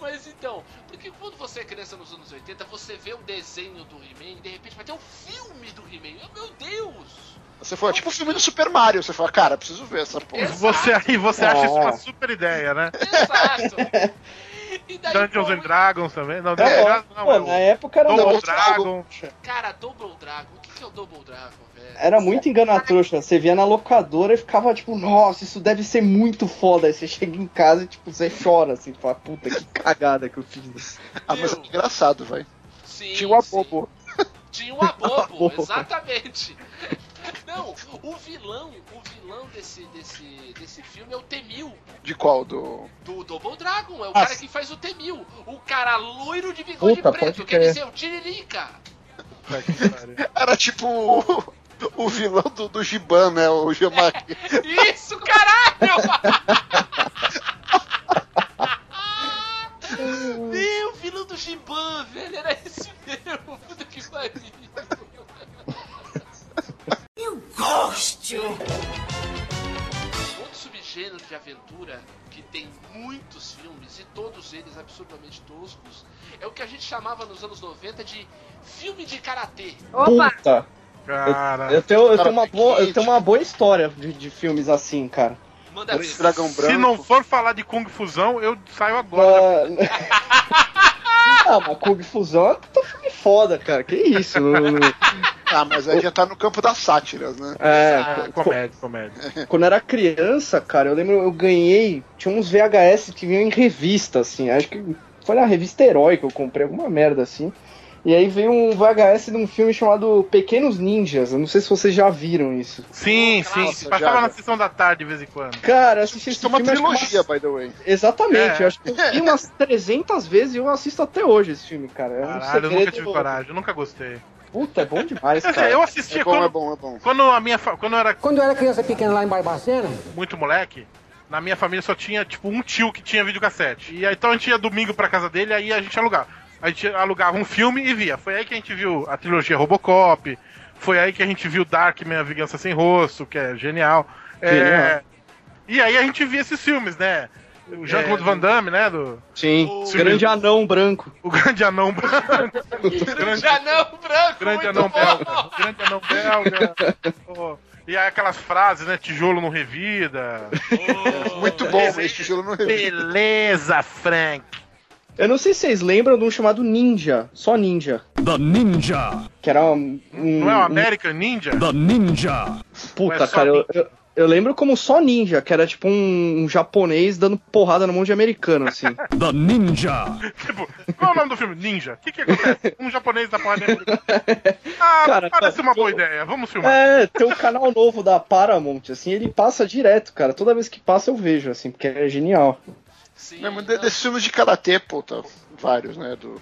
Mas então, porque quando você é criança nos anos 80, você vê o desenho do He-Man e de repente vai ter um filme do He-Man. Meu Deus! Você foi tipo o filme do Super Mario. Você fala, cara, preciso ver essa porra. Exato. Você aí, você acha isso uma super ideia, né? Exato! Daí, Dungeons pô, and Dragons também. Não, É, Dragons não, pô, é na o época era, Double Double Dragon. Cara, Double Dragon. O que, que é o Double Dragon, velho? era muito engana-trouxa. Você via na locadora e ficava tipo, nossa, isso deve ser muito foda. Aí você chega em casa e tipo, você chora assim, fala, puta que cagada que eu fiz. Ah, mas é engraçado, vai. Sim, Tinha o sim. Abobo. Tinha um abobo, Abobo. exatamente. Não, o vilão, o vilão desse, desse, desse filme é o Temil, De qual? Do. do Double Dragon. É o Ah, cara que faz o Temil. O cara loiro de bigode Puta, preto, quer dizer, o Tiririca. Era tipo o, o vilão do, do Giban, né? O Giamaki. Isso, caralho! Meu, vilão do Giban, velho, era esse mesmo. Puta que pariu. Outro subgênero de aventura que tem muitos filmes e todos eles absurdamente toscos é o que a gente chamava nos anos 90 de filme de karatê. Opa! Puta, Cara, eu tenho, eu Cara, tenho, uma, boa, eu tenho uma boa história de, de filmes assim, cara. Manda ver. Esse dragão branco. se não for falar de Kung Fusão, eu saio agora. Ah, ah, mas Kung Fusão é um filme foda, cara. Que isso? Ah, mas aí já tá no campo das sátiras, né? É, É, co- comédia, comédia. quando eu era criança, cara, eu lembro, eu ganhei. Tinha uns VHS que vinham em revista, assim. Acho que foi na revista Herói que eu comprei, alguma merda assim. E aí veio um VHS de um filme chamado Pequenos Ninjas. Eu não sei se vocês já viram isso. Sim, Nossa, sim. já, Passava já. na sessão da tarde de vez em quando. Cara, assisti esse Isso é uma filme. que trilogia, umas- by the way. Exatamente, É. eu acho que eu vi umas 300 vezes e eu assisto até hoje esse filme, cara. É um Caralho, eu nunca tive coragem, eu nunca gostei. Puta, é bom demais, cara. eu assistia É bom, quando, é bom, é bom. quando a minha fa- quando eu era Quando eu era criança pequena lá em Barbacena, muito moleque, na minha família só tinha, tipo, um tio que tinha videocassete. E aí, então a gente ia domingo pra casa dele, aí a gente alugava. A gente alugava um filme e via. Foi aí que a gente viu a trilogia Robocop. Foi aí que a gente viu Darkman, A Vingança Sem Rosto, que é genial. É, Genial. E aí a gente via esses filmes, né? O Jean-Claude É, Van Damme, né? Do, Sim, O- grande anão branco. o Grande Anão Branco. Grande anão branco, Grande Anão. Belga. Grande Anão Belga. Pô, E aí aquelas frases, né? Tijolo não revida. Muito bom, esse tijolo não revista. Beleza, Frank. Eu não sei se vocês lembram de um chamado Ninja, só Ninja. The Ninja. Que era um. um- Não é o um- American Ninja? The Ninja. Puta, é cara, eu, eu, eu lembro como só Ninja, que era tipo um, um japonês dando porrada na mão de americano, assim. The Ninja. Tipo, qual é o nome do filme? Ninja. O que que acontece? Um japonês da porrada de americano. Ah, Cara, parece uma boa ideia. Vamos filmar. É, tem um canal novo da Paramount, assim, ele passa direto, cara. Toda vez que passa eu vejo, assim, porque é genial. Sim, não, de- desses filmes de karatê, pô, tá vários, né? Do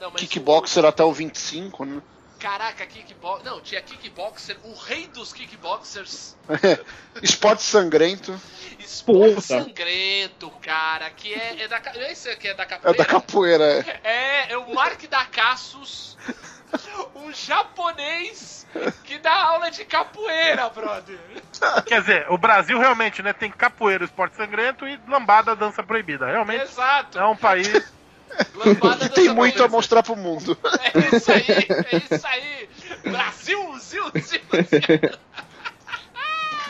não, kickboxer até o 25, né? Caraca, kickboxer. Não, tinha kickboxer, o rei dos kickboxers. Esporte sangrento. Esporte Puta. sangrento, cara, que é, é da. ca- Esse aqui é da É capoeira. da capoeira, é. É, é o Mark da Cassius, um japonês que dá aula de capoeira, brother. Quer dizer, o Brasil realmente, né? Tem capoeira, esporte sangrento e lambada, dança proibida. Realmente Exato. é um país. Lambada tem muito a mostrar pro mundo. É isso aí, é isso aí. Brasil, Zil, Zil, Zil.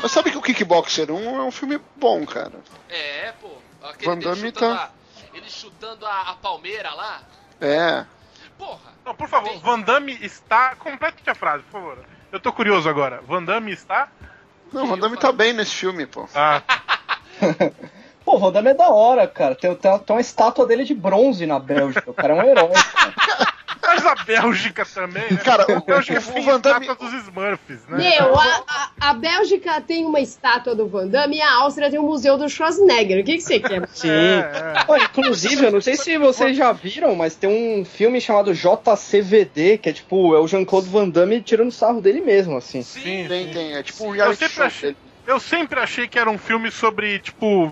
Mas sabe que o Kickboxer 1 é um filme bom, cara. É, pô. Aquele Van Damme chutando, tá- a, ele chutando a, a palmeira lá. É. Porra. Não, por favor, Van Damme está. Complete a frase, por favor. Eu tô curioso agora. Van Damme está. Não, Van Damme tá bem nesse filme, pô. Ah, Pô, o Van Damme é da hora, cara. Tem, tem, tem uma estátua dele de bronze na Bélgica. O cara é um herói. cara. mas a Bélgica também, né? Cara, o- a Bélgica o tem Van Damme- estátua dos Smurfs, né? Meu, a, a, a Bélgica tem uma estátua do Van Damme e a Áustria tem um museu do Schwarzenegger. O que, que você quer? Sim. É, é. Ó, inclusive, eu não sei se vocês já viram, mas tem um filme chamado JCVD, que é tipo, é o Jean-Claude Van Damme tirando sarro dele mesmo, assim. Sim. Sim, Tem, sim. tem. É tipo um Eu sempre achei-. Eu sempre achei que era um filme sobre, tipo,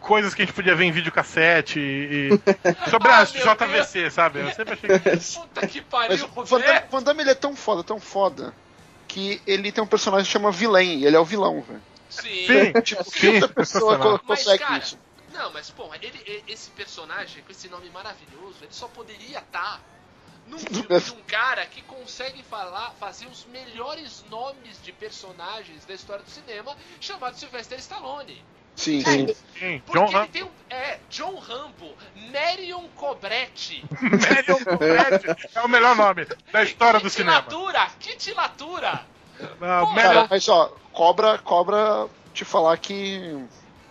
coisas que a gente podia ver em videocassete e. e- sobre Ah, a JVC, sabe? Eu sempre achei que. Puta que Mas pariu, o Van Damme, velho. Van Damme, ele é tão foda, tão foda, que ele tem um personagem que chama Villain, e ele é o vilão, velho. Sim. Sim, Tipo, que sim, outra pessoa Mas, consegue cara, isso? Não, mas porra, ele, ele- esse personagem com esse nome maravilhoso, ele só poderia estar num filme de um cara que consegue falar, fazer os melhores nomes de personagens da história do cinema, chamado Sylvester Stallone. Sim, É, sim. Porque John ele tem um. É, John Rambo, Marion Cobretti. Marion Cobretti é o melhor nome da história do cinema. Titulatura! Que titulatura! Não, Pô, Marion- Cara, mas ó, Cobra, Cobra, te falar que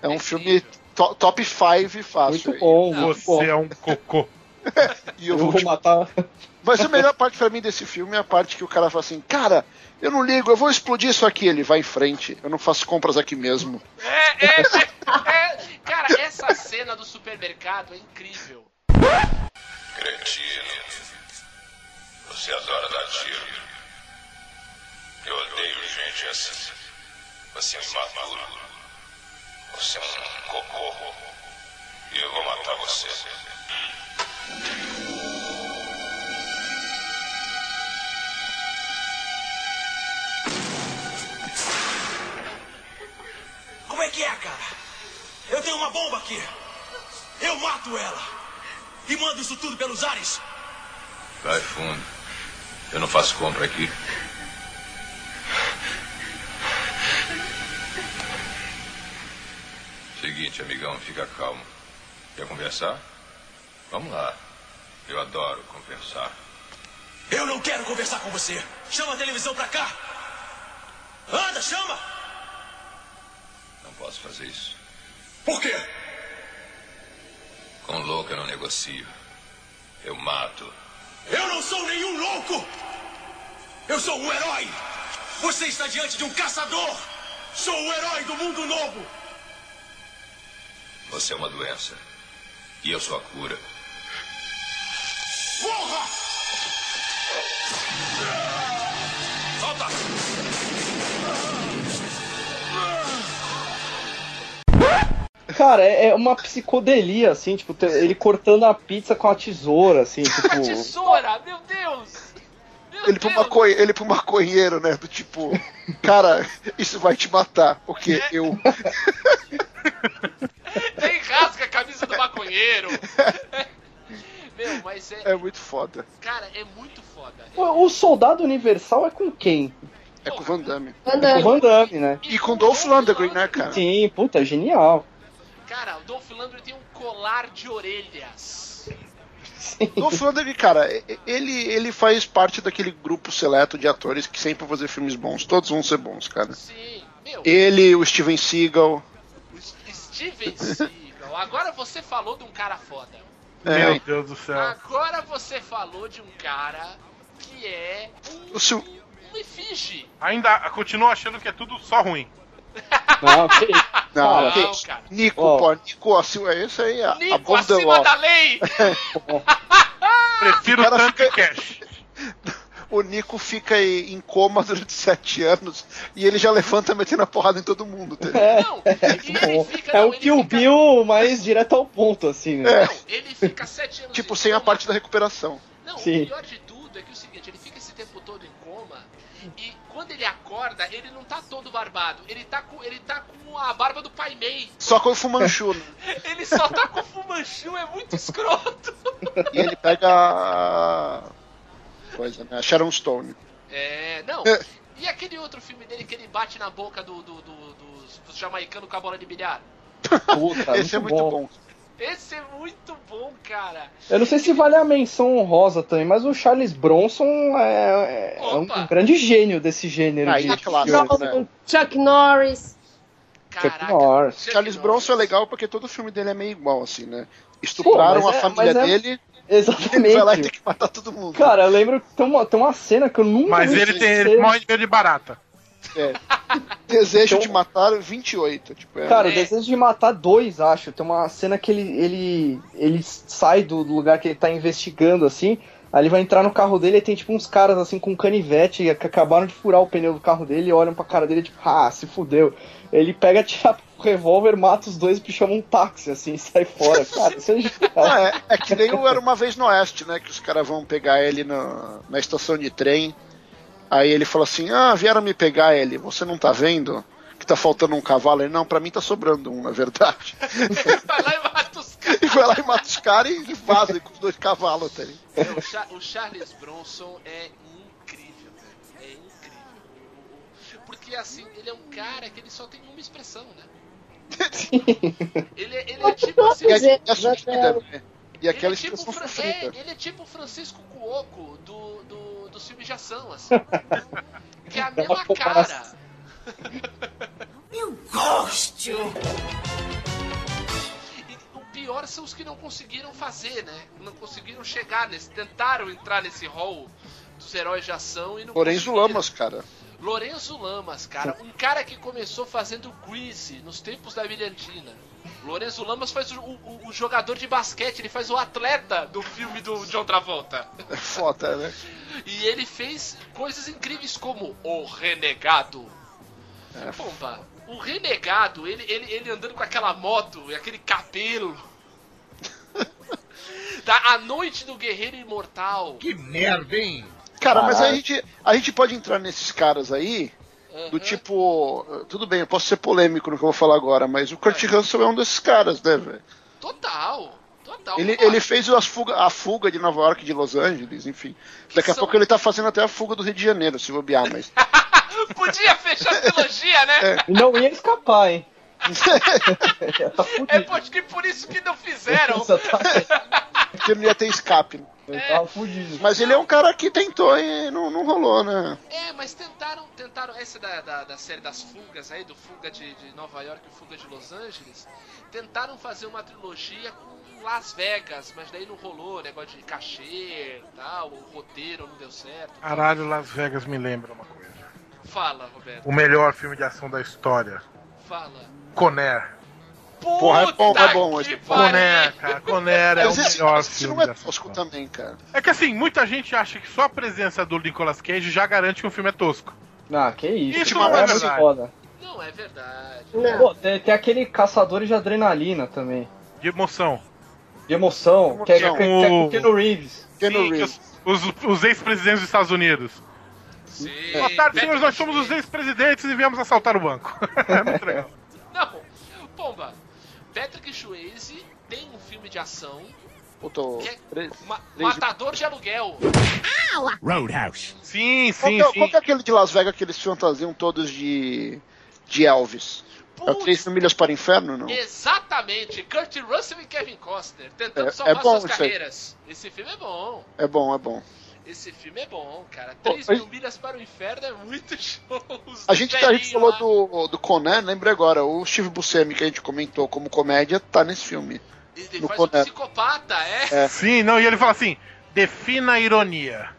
é um É filme to- top 5 fácil. Muito bom, bom. Você é um cocô. E eu Eu vou vou te... matar. Mas a melhor parte pra mim desse filme é a parte que o cara fala assim, cara, eu não ligo, eu vou explodir isso aqui. Ele vai em frente, eu não faço compras aqui mesmo. É, é, é, é. Cara, essa cena do supermercado é incrível. Cretino. Você adora dar tiro. Eu odeio gente assim. Você é um imaturo. Você é um cocô. E eu vou matar você. É que é, cara? Eu tenho uma bomba aqui. Eu mato ela. E mando isso tudo pelos ares. Vai fundo. Eu não faço compra aqui. Seguinte, amigão, fica calmo. Quer conversar? Vamos lá. Eu adoro conversar. Eu não quero conversar com você. Chama a televisão pra cá. Anda, chama. Posso fazer isso. Por quê? Com louco eu não negocio. Eu mato. Eu não sou nenhum louco. Eu sou um herói. Você está diante de um caçador. Sou o herói do mundo novo. Você é uma doença. E eu sou a cura. Porra! Cara, é é uma psicodelia, assim, tipo, ele cortando a pizza com a tesoura, assim, tipo. Tesoura, meu Deus! Meu Ele pro, Deus! maconhe... ele pro maconheiro, né? Do tipo, cara, isso vai te matar. Porque eu. Nem rasga a camisa do maconheiro! Meu, mas é. É muito foda. Cara, é muito foda. O o soldado universal é com quem? É com o Van Damme. É com o Van Damme, né? E com Dolph Lundgren, né, cara? Sim, puta, genial. Cara, o Dolph Lundgren tem um colar de orelhas. Dolph Lundgren, cara, ele, ele faz parte daquele grupo seleto de atores que sempre vão fazer filmes bons. Todos vão ser bons, cara. Sim, meu. Ele, o Steven Seagal. O Steven Seagal. Agora você falou de um cara foda. É, Meu Deus do céu. Agora você falou de um cara que é um, o Sil... um efígie. Ainda continuo achando que é tudo só ruim. Não, que. Não, que Não, cara. Nico, Ó. pô, Nico, assim, é isso aí, a, a Nico, bomba the acima da lei! Prefiro O tanto fica- cash. O Nico fica em em coma durante sete anos e ele já levanta metendo a porrada em todo mundo. tá? Não, e ele fica. É não, o Kill fica- Bill mais direto ao ponto, assim, né? Não, ele fica sete anos Tipo, em sem a coma. parte da recuperação. Não, Sim. o pior de tudo é que é o quando ele acorda, ele não tá todo barbado, ele tá com, ele tá com a barba do Pai Mei. Só com o Fumanchu, né? Ele só tá com o Fumanchu, é muito escroto. E ele pega a. Coisa, né? A Sharon Stone. É, não. E aquele outro filme dele que ele bate na boca do, do, do- dos, dos jamaicanos com a bola de bilhar? Puta, Esse é muito bom. Esse é muito bom, cara. Eu não sei se vale a menção honrosa também, mas o Charles Bronson é, é um grande gênio desse gênero Aí de é clássico, filme. né? Com Chuck Norris. Chuck Caraca. Norris. Chuck Charles Norris. Bronson é legal porque todo filme dele é meio igual, assim, né? Estupraram Pô, a é- família é- dele e ele vai lá e tem Exatamente. que matar todo mundo. Cara, eu lembro que tem uma, tem uma cena que eu nunca Mas ele tem ele morre de medo de barata. É. Desejo Então- de matar 28. Tipo, é. Cara, É. o desejo de matar dois, acho. Tem uma cena que ele, ele, ele sai do lugar que ele tá investigando, assim. Aí ele vai entrar no carro dele e tem tipo uns caras assim com canivete que acabaram de furar o pneu do carro dele e olham pra cara dele tipo, ah, se fudeu. Ele pega, tira o revólver, mata os dois e chama um táxi, assim, e sai fora. Cara, isso é genial. Ah, é, é que nem o Era Uma Vez no Oeste, né? Que os caras vão pegar ele no- na estação de trem. Aí ele fala assim: Ah, vieram me pegar ele, você não tá vendo? que tá faltando um cavalo. Ele, não, pra mim tá sobrando um, na verdade. Vai lá e mata os caras. e vai lá e mata os caras e, e vaza com os dois cavalos, tá ligado? É, o, Cha- o Charles Bronson é incrível, velho. É incrível. Porque assim, ele é um cara que ele só tem uma expressão, né? Ele, é- ele é tipo assim. Né? E aquela ele, é tipo, expressão é, ele é tipo o Francisco Cuoco do, do, dos filmes de ação, assim. que é a mesma cara. Eu gosto. E o pior são os que não conseguiram fazer, né? Não conseguiram chegar nesse. Tentaram entrar nesse hall dos heróis de ação e não Lorenzo. Lamas, cara. Lorenzo Lamas, cara, um cara que começou fazendo Grease nos tempos da brilhantina. Lorenzo Lamas faz o, o- o jogador de basquete, ele faz o atleta do filme do John Travolta. É foda, né? E ele fez coisas incríveis como O Renegado. É. Pomba, o Renegado, ele, ele, ele andando com aquela moto e aquele cabelo. da A Noite do Guerreiro Imortal. Que merda, hein? Cara, mas a gente, a gente pode entrar nesses caras aí, do Aham. tipo. Tudo bem, eu posso ser polêmico no que eu vou falar agora, mas o Kurt Russell é um desses caras, né, velho? Total, total. Ele, ele fez as fuga, a fuga de Nova York, de Los Angeles, enfim. Daqui a são- pouco ele tá fazendo até a fuga do Rio de Janeiro, se bobear, mas. Podia fechar a trilogia, né? E não ia escapar, hein? Tá É fudido. porque por isso que não fizeram. Exatamente. Porque não ia ter escape. Ele tava fudido. Mas ele é um cara que tentou e não, não rolou, né? É, mas tentaram, tentaram essa da, da, da série das fugas aí, do Fuga de, de Nova York e Fuga de Los Angeles, tentaram fazer uma trilogia com Las Vegas, mas daí não rolou, negócio de cachê e tal, o roteiro não deu certo. Caralho, Las Vegas me lembra uma coisa. Fala, Roberto, O melhor filme de ação da história. fala. Conair. Porra, é bom, é bom, é pariu. Conair, cara. Conair é o esse, melhor esse filme não é tosco também, cara. É que assim, muita gente acha que só a presença do Nicolas Cage já garante que um filme é tosco. Ah, que isso. Isso cara, não é muito verdade. foda. Não é verdade. Não. Pô, tem, tem aquele caçadores de adrenalina também. De emoção. De emoção, que é, que é, que é o Keanu Reeves. Keanu Sim, Reeves. Os, os- os ex-presidentes dos Estados Unidos. Sim, Boa tarde, senhores. Nós somos os ex-presidentes e viemos assaltar o banco. é muito legal. Não, Pomba, Patrick Swayze tem um filme de ação Puta, o- que é três- Ma- três- Matador de Aluguel. Roadhouse. Sim, Qual, sim, que é, sim. qual que é aquele de Las Vegas que eles fantasiam todos de. de Elvis? É o Putz, Três Milhas para o Inferno, não? Exatamente, Kurt Russell e Kevin Costner tentando É- salvar é bom suas carreiras. Esse filme é bom. É bom, é bom. Esse filme é bom, cara. Pô, 3 mas- mil milhas para o inferno é muito show. A gente, a gente falou lá. do, do Conan, lembrei agora, o Steve Buscemi que a gente comentou como comédia, tá nesse filme. Ele no faz um Conan. psicopata, é? É. Sim, não, e ele fala assim: defina a ironia.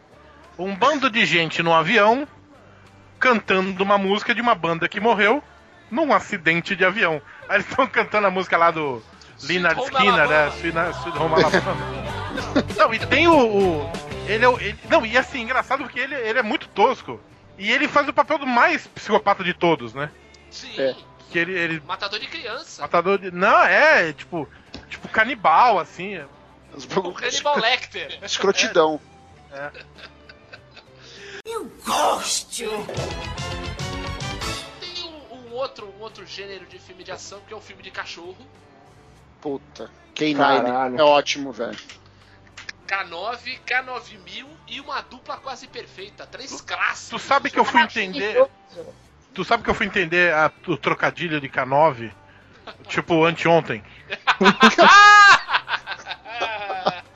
Um bando de gente no avião cantando uma música de uma banda que morreu num acidente de avião. Aí eles estão cantando a música lá do Leonard Home Skinner, né? Sweet Home Alabama. Não, e tem o. o- ele é o. ele- não, e assim, engraçado porque ele, ele é muito tosco. E ele faz o papel do mais psicopata de todos, né? Sim. É. Que ele. ele Matador de criança. matador de. Não, é, tipo. Tipo canibal, assim. Os bagulho- Hannibal Lecter. Escrotidão. Gosto. Tem um, um outro, um outro gênero de filme de ação que é o filme de cachorro. Puta. K9 Caralho. é ótimo, velho. K9, K9000 e uma dupla quase perfeita. Três clássicos. Tu sabe que eu fui entender. Tu sabe que eu fui entender a- o trocadilho de K9? Tipo, anteontem.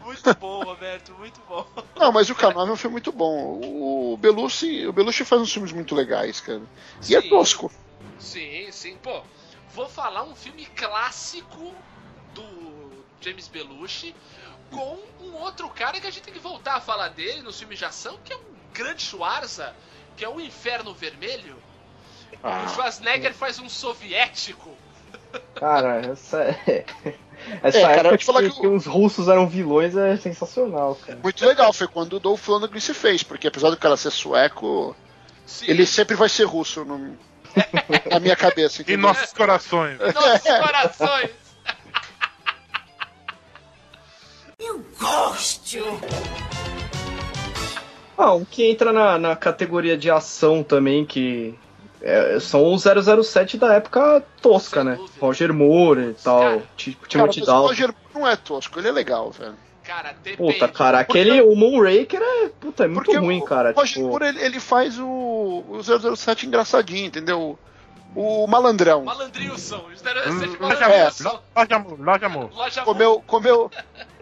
muito bom, Roberto, muito bom. Não, mas o K9 é um filme muito bom. O Belushi, o Belushi faz uns filmes muito legais, cara. E é Sim. tosco. Sim, sim. Pô, vou falar um filme clássico do James Belushi com um outro cara que a gente tem que voltar a falar dele no filme de ação, que é um grande Schwarza, que é o Inferno Vermelho. Ah, o Schwarzenegger faz um soviético. Cara, essa é. Essa É, cara, época falar que, que os russos eram vilões é sensacional, cara. Muito legal, foi quando o Dolph Lundgren se fez, porque apesar do cara ser sueco, Sim, ele sempre vai ser russo no- na minha cabeça. Em entendeu? nossos corações. nossos corações. Gosto. Ah, um que entra na, na categoria de ação também, que é, são os 007 da época tosca, né? Roger Moore e tal, tipo Cara, Timothy o Dalton. Roger não é tosco, ele é legal, velho. Cara, depende. Puta, cara, aquele, o Moonraker é, puta, é muito ruim, cara. O Roger tipo, Moore, ele, ele faz o, o 007 engraçadinho, entendeu? O malandrão. Malandrilson. Hum, 07 Loja Malandrilson. amor, loja amor, loja amor. Loja Comeu, comeu,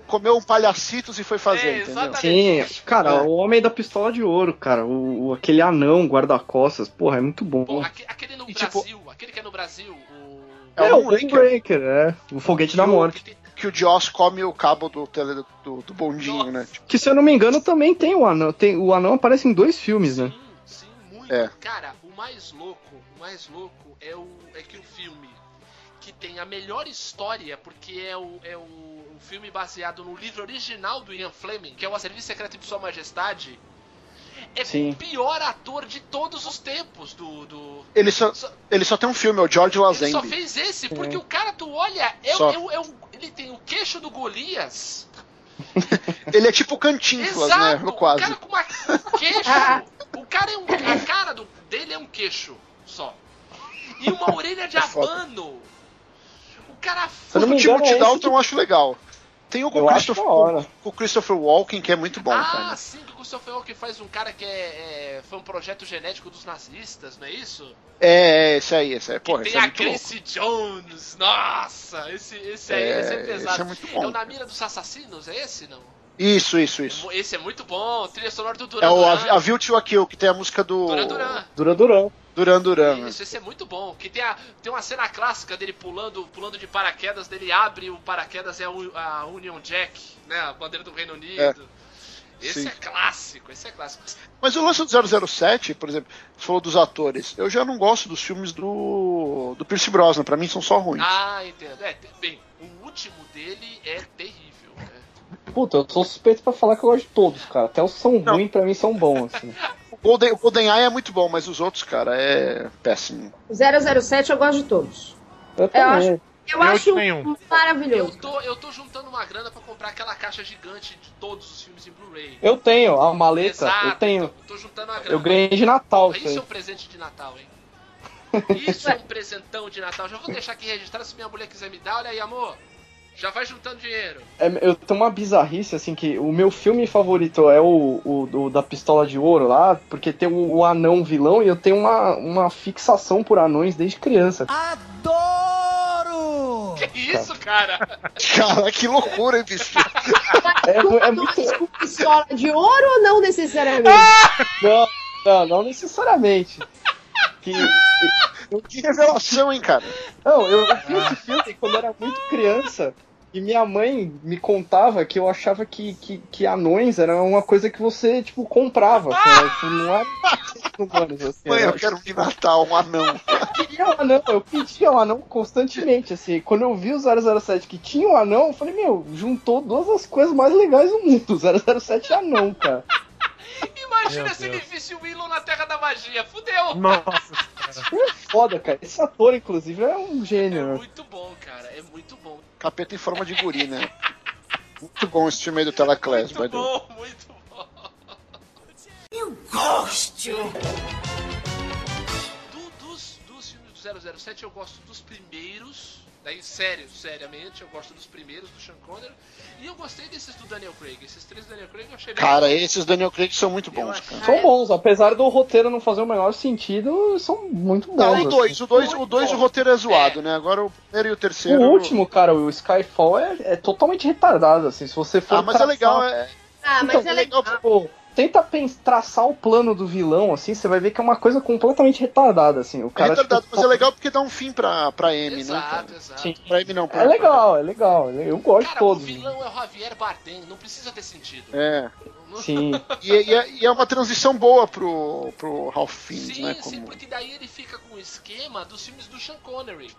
comeu um palhacitos e foi fazer, É, entendeu? Sim, cara, É. o Homem da Pistola de Ouro, cara, o, o- aquele anão guarda-costas, porra, é muito bom. Pô, aquele no E, tipo- Brasil, aquele que é no Brasil, o. É É, o. Moonraker, é, o Foguete da Morte. Que o Joss come o cabo do, tele, do, do bondinho, né? Tipo, Que se eu não me engano também tem o anão, tem, o anão aparece em dois filmes, né? Sim, muito. É. Cara, o mais louco, o mais louco é, o, é que o filme que tem a melhor história, porque é o, é o filme baseado no livro original do Ian Fleming, que é o A Serviço Secreto de Sua Majestade, é Sim. o pior ator de todos os tempos do. do... ele, só, ele só tem um filme, é o George Ele só Lazenby. fez esse, porque o cara, tu olha, é, é, é um- ele tem o queixo do Golias. Ele é tipo Cantinflas, né? Exato, Quase. o cara com uma um queixo. o cara é um. A cara do, dele é um queixo só. E uma orelha de É foda. abano. O cara Se eu não O me engano, Timothy é Dalton eu acho legal. Tem o com Christopher, com o Christopher Walken, que é muito bom, Ah, cara. sim, que o Christopher Walken faz um cara que é, é- foi um projeto genético dos nazistas, não é isso? É, é, esse aí, esse aí. Porra, Tem é a louco. Grace Jones, nossa, esse, esse aí, É, esse é esse pesado. é muito bom. o Na Mira dos Assassinos, é esse, não? Isso, isso, isso. Esse é muito bom, trilha sonora do Duran É o Duran. A, a View to a Kill, que tem a música do Duran Duran. Dura Durão. Duran Duran. né? Isso, esse é muito bom. Que tem, a, tem uma cena clássica dele pulando, pulando de paraquedas, dele abre o paraquedas é a, Union Jack, né? A bandeira do Reino Unido. Esse Sim. é clássico, esse é clássico. Mas o lance do 007, por exemplo, você falou dos atores. Eu já não gosto dos filmes do, do Pierce Brosnan, pra mim são só ruins. Ah, entendo. É, bem, o último dele é terrível. né? Puta, eu sou suspeito pra falar que eu gosto de todos, cara. Até os que são ruins, pra mim são bons, assim. O Golden, o GoldenEye é muito bom, mas os outros, cara, é péssimo. 007 eu gosto de todos. Eu Eu também. acho, eu Eu acho nenhum. maravilhoso. Eu tô, eu tô juntando uma grana pra comprar aquela caixa gigante de todos os filmes em Blu-ray. Eu tenho a maleta, Exato, eu tenho. Tô, tô juntando uma grana. Eu ganhei de Natal Porra, isso é um presente de Natal, hein? Isso é um presentão de Natal. Já vou deixar aqui registrado se minha mulher quiser me dar. Olha aí, amor. Já vai juntando dinheiro. É, eu tenho uma bizarrice, assim, que o meu filme favorito é o, o, o da Pistola de Ouro lá, porque tem o, o anão vilão e eu tenho uma, uma fixação por anões desde criança. Adoro! Que isso, cara? Cara, que loucura, hein, bicho? É, é muito. Com pistola de ouro ou não necessariamente? Não, não, não necessariamente. Que, Que revelação, hein, cara? não, eu, vi esse filme quando era muito criança. E minha mãe me contava que eu achava que, que, que anões era uma coisa que você, tipo, comprava. Assim? Tipo, não era humanos, assim, Mãe, eu quero de Natal um anão. Eu queria um anão, eu pedia um anão constantemente, assim. Quando eu vi o 007 que tinha um anão, eu falei, meu, juntou duas das coisas mais legais do mundo. 007 e anão, cara. Imagina Meu se ele Deus. visse o Willow na Terra da Magia. Fudeu! Nossa, É foda, cara. Esse ator, inclusive, é um É gênio. né? muito bom, cara. É muito bom. Capeta em forma de guri, né? Muito bom esse filme aí do Telaclass, by Muito the way. bom, muito bom. Gosto! Do- dos, dos filmes do 007, eu gosto dos primeiros. Daí, sério, seriamente, eu gosto dos primeiros do Sean Connery. E eu gostei desses do Daniel Craig. Esses três do Daniel Craig eu achei bem Cara, bom. esses Daniel Craig são muito bons, cara. São bons, apesar do roteiro não fazer o menor sentido, são muito bons. Não, o assim. 2, o 2, o dois, o roteiro é zoado, né? Agora o primeiro e o O terceiro. último, cara, o Skyfall é, é totalmente retardado, assim. Se você for. Ah, mas é traçar- legal, é. Ah, mas Então, é legal. Tipo, tenta traçar o plano do vilão, assim, você vai ver que é uma coisa completamente retardada, assim. O É cara, retardado, tipo, mas é legal porque dá um fim pra, pra M, né? Cara? Exato, exato. Sim. Pra M não, pra É legal, é legal. Eu gosto de Cara, todos. o vilão é o Javier Bardem, não precisa ter sentido. É. Sim. E, e é, e é uma transição boa pro, pro Ralph Fiennes, Sim, né? sim, Como... porque daí ele fica com o esquema dos filmes do Sean Connery.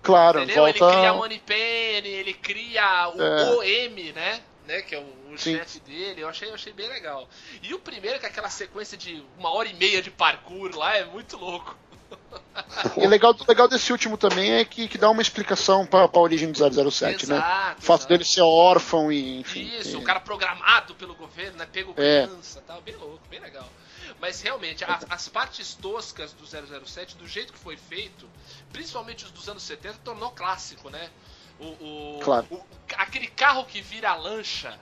Claro, Entendeu? Ele cria a volta. Moneypenny, ele cria o É. OM, né? Né? Que é o, o chefe dele. Eu achei, eu achei bem legal. E o primeiro, que é aquela sequência de uma hora e meia de parkour lá, é muito louco. E o legal, legal desse último também é que, que dá uma explicação pra, pra origem do 007, né? Exato, O fato exato. dele ser órfão e, enfim. Isso, e- o cara programado pelo governo, né? Pego É. criança tal, bem louco, bem legal. Mas realmente, a- as partes toscas do 007, do jeito que foi feito, principalmente os dos anos 70, tornou clássico, né? O, o- Claro. o- aquele carro que vira lancha,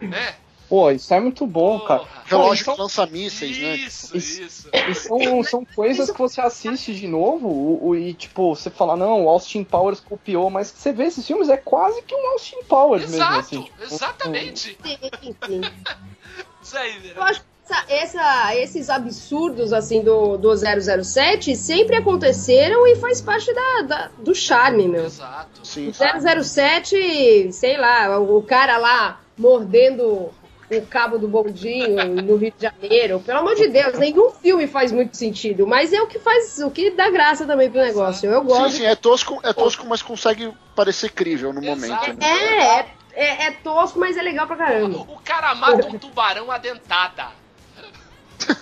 né? Pô, isso é muito bom, cara. Pô, Relógio isso- que lança mísseis, né? Isso, isso. E são, são coisas que você assiste de novo o, o- e, tipo, você fala, não, o Austin Powers copiou, mas você vê esses filmes, é quase que um Austin Powers mesmo, Exato, assim. exatamente. Sim, sim. Isso aí, né? Eu acho essa- essa- esses absurdos assim do, do 007 sempre aconteceram e faz parte da, da- do charme, meu. Exato. Sim. O 007, sei lá, o, o cara lá mordendo o cabo do bondinho no Rio de Janeiro. Pelo amor de Deus, nenhum filme faz muito sentido, mas é o que faz, o que dá graça também pro negócio. Eu Sim, gosto. sim, é tosco, é tosco, mas consegue parecer crível no Exato. momento. Né? É, é, é, é tosco, mas é legal pra caramba. O cara mata um tubarão a dentada.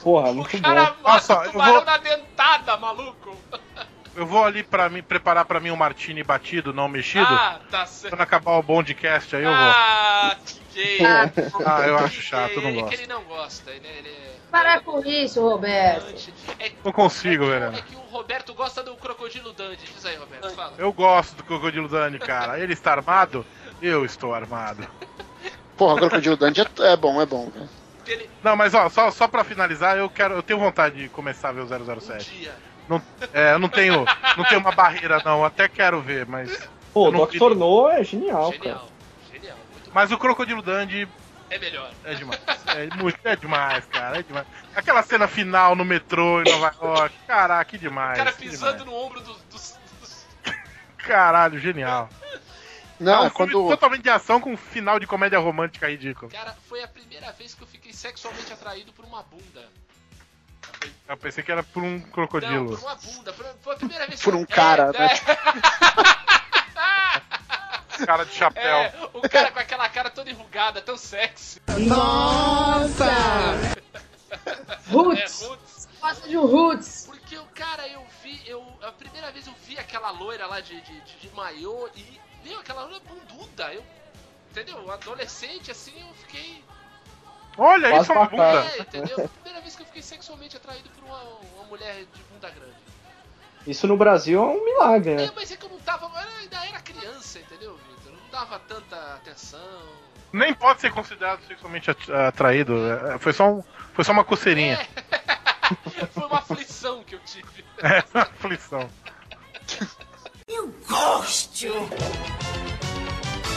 Porra, muito O cara bom. mata Nossa, um eu tubarão vou- na dentada, maluco. Eu vou ali para mim preparar pra mim um martini batido, não mexido. Ah, tá certo. Quando acabar o bondcast aí eu vou. Ah, que gay. Ah, Ah, eu acho chato, eu não É que gosto. ele não gosta, ele, ele é... Para com isso, Roberto. É, Não consigo, é que, velho. É que o Roberto gosta do crocodilo Dante. Diz aí, Roberto, fala. Eu gosto do Crocodilo Dani, cara. Ele está armado, eu estou armado. Porra, o Crocodilo Dundee é, é bom, é bom. Não, mas ó, só, só pra finalizar, eu quero. Eu tenho vontade de começar a ver o um 007. dia. Não, é, eu não tenho, não tenho uma barreira, não. Até quero ver, mas. Pô, Dr. vi- No é genial, cara. Genial, genial. Muito Mas o Crocodilo Dundee É melhor. é demais. É, muito, é demais, cara. É demais. Aquela cena final no metrô em Nova York. Caraca, que O demais. cara que pisando demais. no ombro dos... dos- dos- Caralho, genial. Não, é um é filme quando. totalmente de ação com um final de comédia romântica ridículo. Cara, foi a primeira vez que eu fiquei sexualmente atraído por uma bunda. Eu pensei que era por um Não, crocodilo. por uma bunda. Foi- a primeira vez Por que eu- um cara, é, né? Cara de chapéu. É, o cara com aquela cara toda enrugada, tão sexy. É, Roots. Roots. Gosta de um Roots. Porque o cara, eu vi, eu. A primeira vez eu vi aquela loira lá de, de, de, de maiô e. Meu, aquela loira bunduda. Eu. Entendeu? Adolescente assim, eu fiquei. Olha, isso é uma bunda. É, entendeu? Primeira vez que eu fiquei sexualmente atraído por uma, uma mulher de bunda grande. Isso no Brasil é um milagre, É, né? mas é que eu não tava. Eu ainda era criança, entendeu, Vitor? Não dava tanta atenção. Nem pode ser considerado sexualmente at- atraído. é, Foi só, um, foi só uma coceirinha. Foi uma aflição que eu tive. É, uma aflição.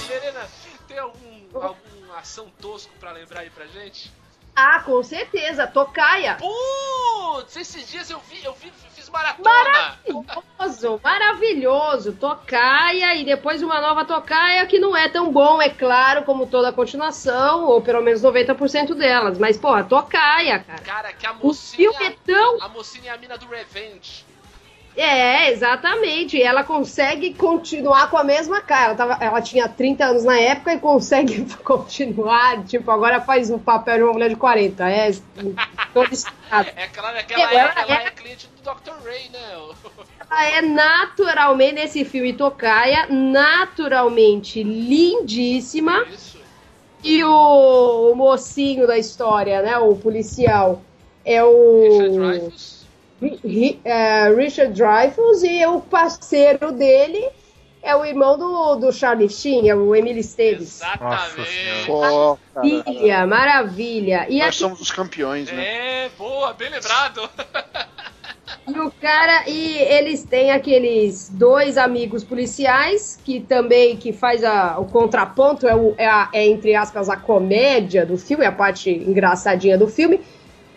Serena, tem algum, alguma ação tosco pra lembrar aí pra gente? Ah, com certeza. Tocaia. Putz, esses dias eu vi, eu vi, fiz maratona. Maravilhoso, maravilhoso. Tocaia e depois uma nova tocaia que não é tão bom, é claro, como toda a continuação, ou pelo menos 90% delas. Mas, porra, tocaia, cara. Cara, que a O mocinha. filme é tão. A mocinha é a mina do Revenge. É, exatamente. Ela consegue continuar com a mesma cara. Ela, tava- ela tinha 30 anos na época e consegue continuar. Tipo, agora faz um papel de uma mulher de 40. É estado. É claro que ela, é, ela ela é- é cliente do Dr. Ray, né? Ela é naturalmente, nesse filme Tocaia, naturalmente lindíssima. Isso. E o, o mocinho da história, né? O policial. É o. Richard Dreyfuss. É, Richard Dreyfuss e o parceiro dele é o irmão do, do Charlie Sheen, é o Emily Esteves. Exatamente. Maravilha, maravilha. E, nós aqui- somos os campeões, né? É, boa, bem lembrado. e o cara, e eles têm aqueles dois amigos policiais que também que faz a- o contraponto, é, o- é a- é, entre aspas a comédia do filme, a parte engraçadinha do filme,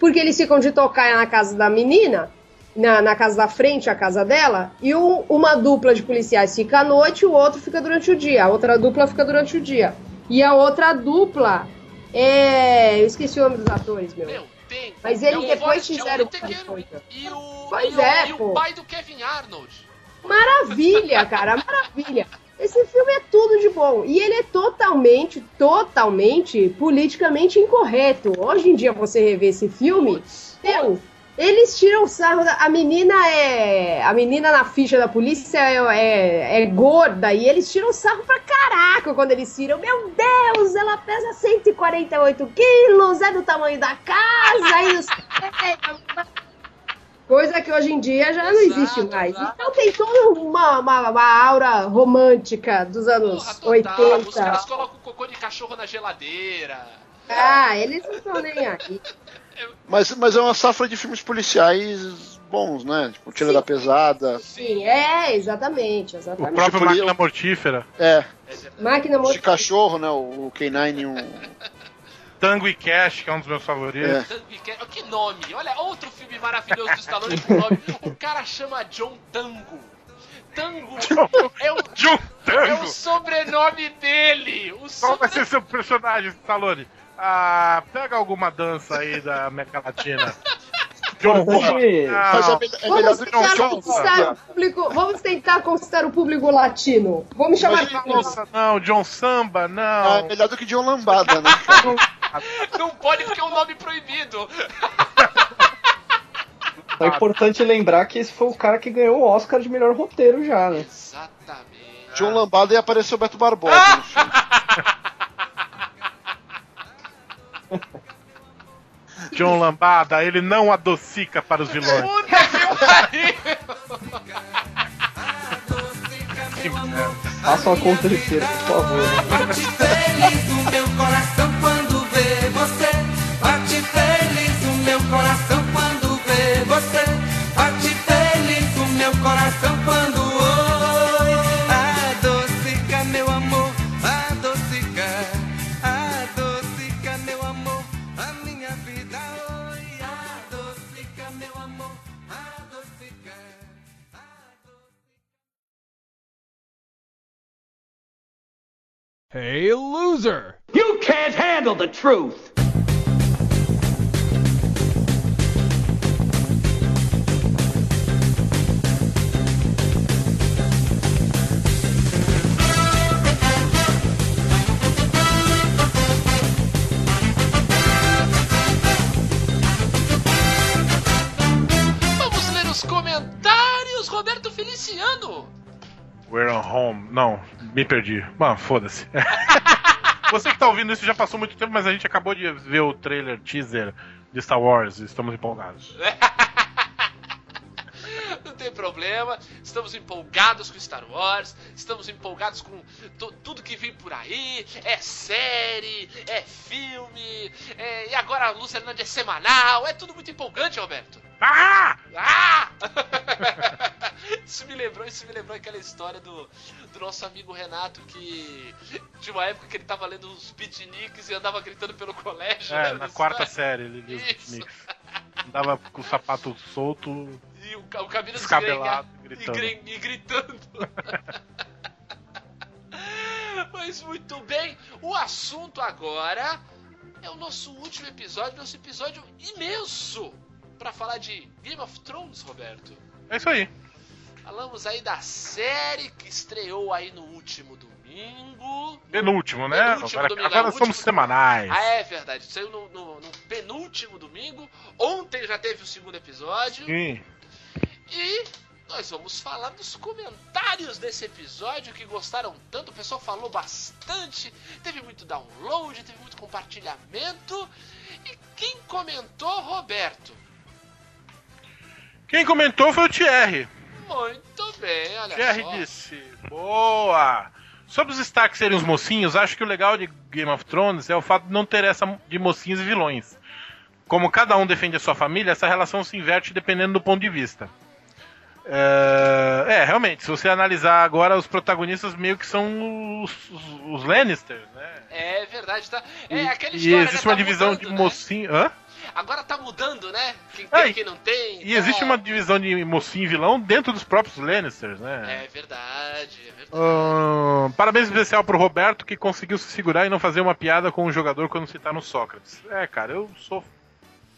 porque eles ficam de tocar na casa da menina, na, na casa da frente, a casa dela, e um- uma dupla de policiais fica à noite e o outro fica durante o dia. A outra dupla fica durante o dia. E a outra dupla é. Eu esqueci o nome dos atores, meu. Meu, tem. Mas é ele o depois fizeram. E o, Pois e o, é, e o pai do Kevin Arnold. Maravilha, cara, maravilha. Esse filme é tudo de bom. E ele é totalmente, totalmente politicamente incorreto. Hoje em dia, você rever esse filme, meu, Eles tiram sarro da. A menina é. A menina na ficha da polícia é, é, é gorda e eles tiram sarro pra caraca quando eles tiram. Meu Deus, ela pesa 148 quilos, é do tamanho da casa. E os... Coisa que hoje em dia já não existe mais. Então tem toda uma, uma, uma aura romântica dos anos Porra, total. 80. Os caras colocam cocô de cachorro na geladeira. Ah, eles não estão nem aí. Mas, mas é uma safra de filmes policiais bons, né? Tipo, Tira da Pesada. Sim, é, exatamente, O exatamente. próprio Tipo, Máquina Mortífera. É, Máquina de morta. cachorro, né? O K9 e um. Tango e Cash, que é um dos meus favoritos. É. Tango e Cash. Que nome! Olha, outro filme maravilhoso do Stallone com nome. O cara chama John Tango. Tango é o, John é o Tango! sobrenome dele. O Qual vai ser seu personagem, Stallone? Ah, pega alguma dança aí da América Latina. John Mas é, é melhor Vamos do que tentar, John conquistar o público, vamos tentar conquistar o público latino. Vamos chamar. Nossa, não, John Samba, É não. melhor do que John Lambada, né? Não pode porque é um nome proibido. É importante lembrar que esse foi o cara que ganhou o Oscar de melhor roteiro já, né? Exatamente. John Lambada e apareceu o Beto Barbosa. John Lambada, ele não adocica para os vilões. Puta que pariu! Que merda. Faça uma conta inteira, por favor. Hey, loser! You can't handle the truth. Vamos ler os comentários, Roberto Feliciano. We're on home. Não, me perdi. Mano, foda-se. Você que tá ouvindo isso já passou muito tempo, mas a gente acabou de ver o trailer teaser de Star Wars e estamos empolgados. Não tem problema, estamos empolgados com Star Wars, estamos empolgados com tu- tudo que vem por aí. É série, é filme, é- e agora a Luciana é semanal, é tudo muito empolgante, Roberto. Ah! Ah! isso me lembrou, isso me lembrou aquela história do, do nosso amigo Renato que de uma época que ele tava lendo os beatniks e andava gritando pelo colégio. É, lembra na quarta série ele viu os beatniks. Andava com o sapato solto. E o, o cabelo Descabelado, gritando. E, e gritando. Mas muito bem, o assunto agora é o nosso último episódio, nosso episódio imenso para falar de Game of Thrones, Roberto. É isso aí. Falamos aí da série que estreou aí no último domingo. Penúltimo, né? Penúltimo agora domingo, agora é, somos semanais. Ah, é verdade. Saiu no, no- no penúltimo domingo. Ontem já teve o segundo episódio. Sim. E nós vamos falar dos comentários desse episódio que gostaram tanto. O pessoal falou bastante. Teve muito download, teve muito compartilhamento. E quem comentou, Roberto? Quem comentou foi o Thierry. Muito bem, olha Thierry só. disse: Boa! Sobre os Stark serem os mocinhos, acho que o legal de Game of Thrones é o fato de não ter essa de mocinhos e vilões. Como cada um defende a sua família, essa relação se inverte dependendo do ponto de vista. É, é, realmente, se você analisar agora, os protagonistas meio que são os, os, Lannisters, né? É verdade, tá? É aquela e história. existe né? uma Tá divisão mudando, de né? mocinho. Hã? Agora tá mudando, né? Quem tem, É, quem não tem. E existe tá? uma divisão de mocinho e vilão dentro dos próprios Lannisters, né? É verdade, é verdade. Parabéns especial pro Roberto que conseguiu se segurar e não fazer uma piada com o jogador quando citar no Sócrates. É, cara, eu sou.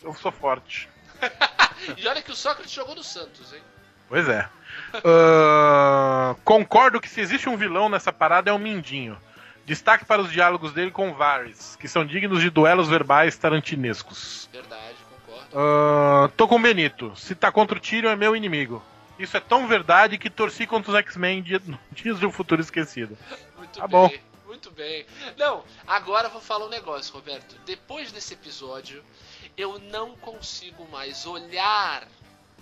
Eu sou forte. E olha que o Sócrates jogou no Santos, hein? Pois é. Ahn, concordo que se existe um vilão nessa parada é o Mindinho. Destaque para os diálogos dele com Varys, que são dignos de duelos verbais tarantinescos. Verdade, concordo. Ah, tô com o Benito. Se tá contra o Tyrion, é meu inimigo. Isso é tão verdade que torci contra os X-Men dia- Dias de um Futuro Esquecido. Muito Tá bem, bom. muito bem. Não, agora eu vou falar um negócio, Roberto. Depois desse episódio, eu não consigo mais olhar